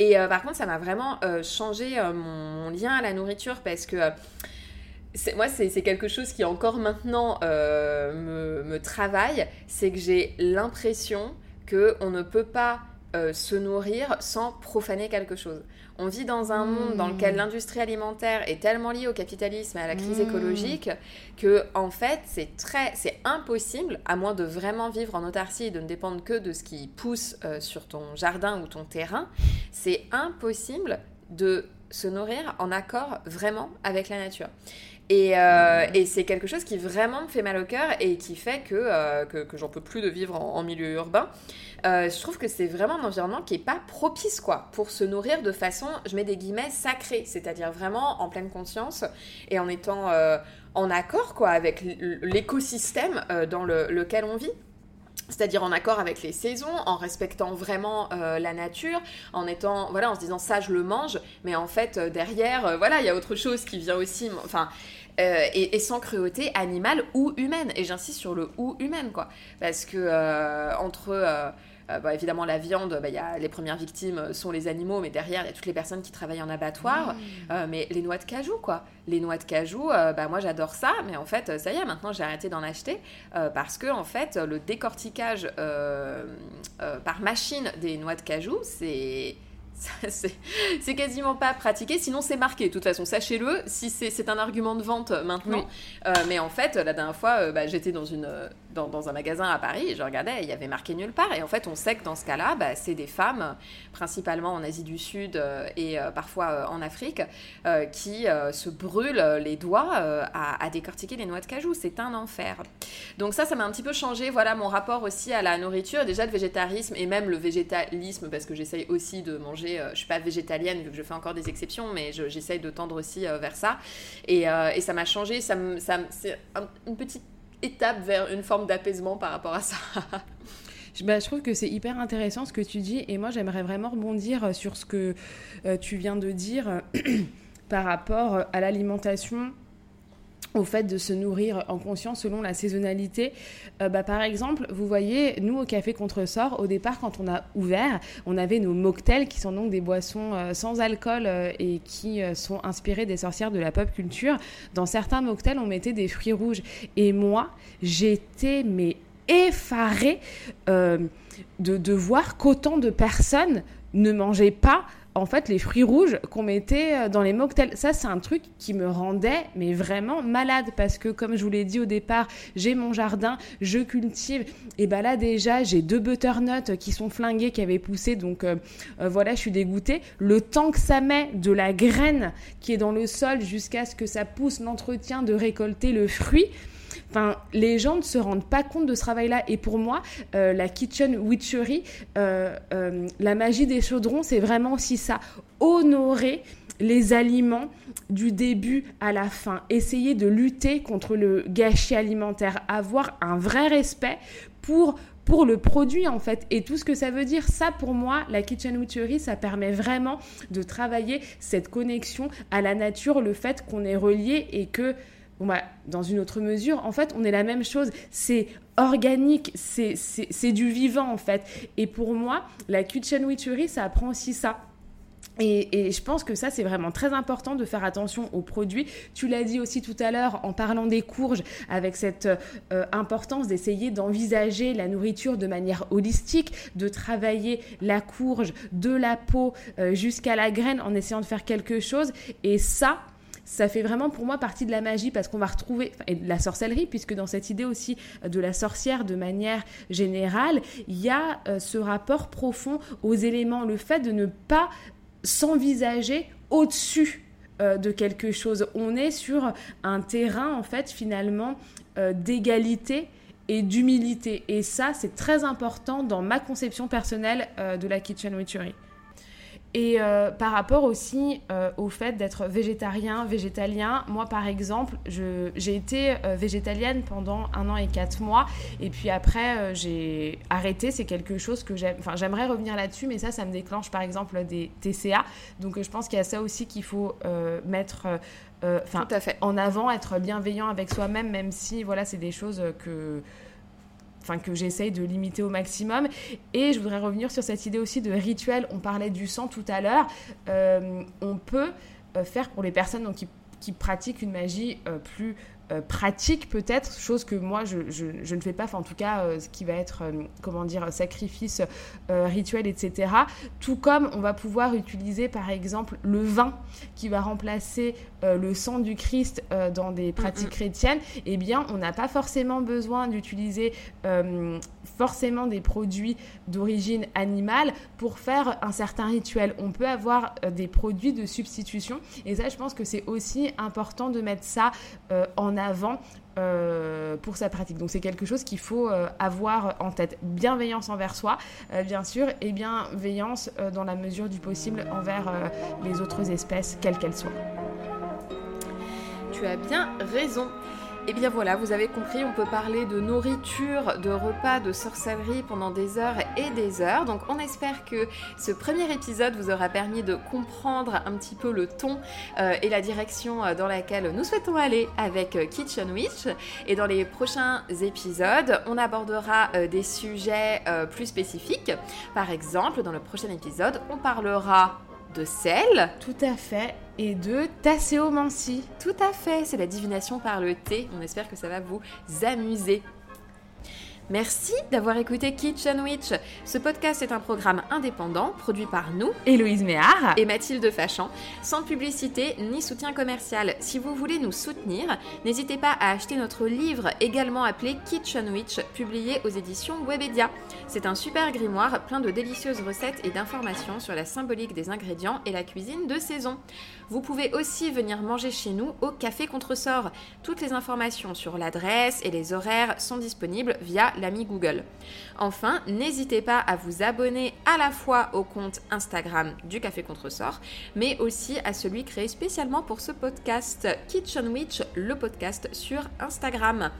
Speaker 7: Et par contre, ça m'a vraiment changé mon, mon lien à la nourriture parce que... moi, c'est quelque chose qui encore maintenant euh, me, me travaille, c'est que j'ai l'impression qu'on ne peut pas euh, se nourrir sans profaner quelque chose. On vit dans un monde dans lequel l'industrie alimentaire est tellement liée au capitalisme et à la crise
Speaker 8: Mm.
Speaker 7: écologique que en fait c'est très c'est impossible à moins de vraiment vivre en autarcie et de ne dépendre que de ce qui pousse euh, sur ton jardin ou ton terrain, c'est impossible de se nourrir en accord vraiment avec la nature. Et, euh, et c'est quelque chose qui vraiment me fait mal au cœur et qui fait que, euh, que, j'en peux plus de vivre en, milieu urbain. Euh, je trouve que c'est vraiment un environnement qui est pas propice quoi pour se nourrir de façon, je mets des guillemets, sacrée, c'est-à-dire vraiment en pleine conscience et en étant en accord quoi avec l'écosystème dans le- lequel on vit c'est-à-dire en accord avec les saisons, en respectant vraiment euh, la nature, en étant, voilà, en se disant ça je le mange, mais en fait euh, derrière, euh, voilà, il y a autre chose qui vient aussi, enfin, et, et sans cruauté animale ou humaine. Et j'insiste sur le ou humaine, quoi, parce que entre euh, euh, bah, évidemment, la viande, bah, y a, les premières victimes sont les animaux, mais derrière, il y a toutes les personnes qui travaillent en abattoir. Euh, mais les noix de cajou, quoi. Les noix de cajou, euh, bah, moi j'adore ça, mais en fait, ça y est, maintenant j'ai arrêté d'en acheter euh, parce que, en fait, le décortiquage euh, euh, par machine des noix de cajou, c'est. C'est quasiment pas pratiqué, sinon c'est marqué. De toute façon, sachez-le, si c'est un argument de vente euh, maintenant.
Speaker 8: Oui.
Speaker 7: Euh, mais en fait, la dernière fois, euh, bah, j'étais dans, une, euh, dans, un magasin à Paris je regardais, il y avait marqué nulle part. Et en fait, on sait que dans ce cas-là, bah, c'est des femmes, principalement en Asie du Sud euh, et euh, parfois euh, en Afrique, qui se brûlent les doigts à, décortiquer les noix de cajou. C'est un enfer. Donc ça, ça m'a un petit peu changé, voilà, mon rapport aussi à la nourriture. Déjà, le végétarisme et même le végétalisme, parce que j'essaye aussi de manger, je suis pas végétalienne, vu que je fais encore des exceptions, mais je- j'essaye de tendre aussi vers ça. Et, ça m'a changé, ça c'est un- une petite étape vers une forme d'apaisement par rapport à ça.
Speaker 8: Bah, je trouve que c'est hyper intéressant ce que tu dis et moi j'aimerais vraiment rebondir euh, sur ce que euh, tu viens de dire euh, par rapport à l'alimentation au fait de se nourrir en conscience selon la saisonnalité. Euh, bah, par exemple, vous voyez, nous au Café Contresort, au départ, quand on a ouvert, on avait nos mocktails qui sont donc des boissons euh, sans alcool euh, et qui sont inspirées des sorcières de la pop culture. Dans certains mocktails, on mettait des fruits rouges. Et moi, j'étais mais effarée de, de voir qu'autant de personnes ne mangeaient pas en fait les fruits rouges qu'on mettait euh, dans les mocktails. Ça, c'est un truc qui me rendait mais vraiment malade parce que comme je vous l'ai dit au départ, j'ai mon jardin, je cultive. Et bah là déjà, j'ai deux butternuts qui sont flingués, qui avaient poussé. Donc euh, euh, voilà, je suis dégoûtée. Le temps que ça met de la graine qui est dans le sol jusqu'à ce que ça pousse l'entretien de récolter le fruit. Enfin, les gens ne se rendent pas compte de ce travail-là. Et pour moi, euh, la kitchen witchery, euh, euh, la magie des chaudrons, c'est vraiment aussi ça. Honorer les aliments du début à la fin. Essayer de lutter contre le gâchis alimentaire. Avoir un vrai respect pour pour le produit en fait et tout ce que ça veut dire. Ça pour moi, la kitchen witchery, ça permet vraiment de travailler cette connexion à la nature, le fait qu'on est relié et que bah, dans une autre mesure, en fait, on est la même chose. C'est organique, c'est du vivant, en fait. Et pour moi, la kitchen witchery, ça apprend aussi ça. Et, je pense que ça, c'est vraiment très important de faire attention aux produits. Tu l'as dit aussi tout à l'heure en parlant des courges, avec cette euh, importance d'essayer d'envisager la nourriture de manière holistique, de travailler la courge de la peau euh, jusqu'à la graine en essayant de faire quelque chose. Et ça, ça fait vraiment pour moi partie de la magie parce qu'on va retrouver, et de la sorcellerie, puisque dans cette idée aussi euh, de la sorcière de manière générale, il y a euh, ce rapport profond aux éléments, le fait de ne pas s'envisager au-dessus euh, de quelque chose. On est sur un terrain, en fait, finalement, d'égalité et d'humilité. Et ça, c'est très important dans ma conception personnelle de la kitchen witchery. Et euh, par rapport aussi euh, au fait d'être végétarien, végétalien, moi par exemple, j'ai été euh, végétalienne pendant un an et quatre mois. Et puis après, j'ai arrêté. C'est quelque chose que j'aime. Enfin, j'aimerais revenir là-dessus, mais ça, ça me déclenche par exemple des TCA. Donc je pense qu'il y a ça aussi qu'il faut mettre. En avant, être bienveillant avec soi-même, même si voilà, c'est des choses que enfin que j'essaye de limiter au maximum. Et je voudrais revenir sur cette idée aussi de rituel. On parlait du sang tout à l'heure. Euh, on peut euh, faire pour les personnes qui pratiquent une magie euh, plus euh, pratique peut-être, chose que moi je, ne fais pas, enfin en tout cas euh, ce qui va être, euh, comment dire, sacrifice rituel, etc. Tout comme on va pouvoir utiliser par exemple le vin qui va remplacer le sang du Christ dans des pratiques chrétiennes, eh bien on n'a pas forcément besoin d'utiliser forcément des produits d'origine animale pour faire un certain rituel. On peut avoir des produits de substitution et ça je pense que c'est aussi important de mettre ça en avant euh, pour sa pratique. Donc c'est quelque chose qu'il faut euh, avoir en tête. Bienveillance envers soi, euh, bien sûr, et bienveillance dans la mesure du possible envers les autres espèces, quelles qu'elles soient.
Speaker 7: Tu as bien raison. Et eh bien voilà, vous avez compris, on peut parler de nourriture, de repas, de sorcellerie pendant des heures et des heures. Donc on espère que ce premier épisode vous aura permis de comprendre un petit peu le ton euh, et la direction euh, dans laquelle nous souhaitons aller avec euh, Kitchen Witch. Et dans les prochains épisodes, on abordera des sujets plus spécifiques. Par exemple, dans le prochain épisode, on parlera de sel.
Speaker 8: Tout à fait. Et de tasséomancie.
Speaker 7: Tout à fait. C'est la divination par le thé. On espère que ça va vous amuser. Merci d'avoir écouté Kitchen Witch. Ce podcast est un programme indépendant produit par nous,
Speaker 8: Héloïse Méard
Speaker 7: et Mathilde Fachan, sans publicité ni soutien commercial. Si vous voulez nous soutenir, n'hésitez pas à acheter notre livre également appelé Kitchen Witch, publié aux éditions Webedia. C'est un super grimoire plein de délicieuses recettes et d'informations sur la symbolique des ingrédients et la cuisine de saison. Vous pouvez aussi venir manger chez nous au Café Contresort. Toutes les informations sur l'adresse et les horaires sont disponibles via l'ami Google. Enfin, n'hésitez pas à vous abonner à la fois au compte Instagram du Café Contresort, mais aussi à celui créé spécialement pour ce podcast, Kitchen Witch, le podcast sur Instagram.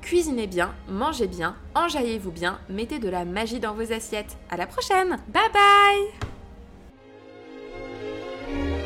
Speaker 7: Cuisinez bien, mangez bien, enjaillez-vous bien, mettez de la magie dans vos assiettes. À la prochaine. Bye bye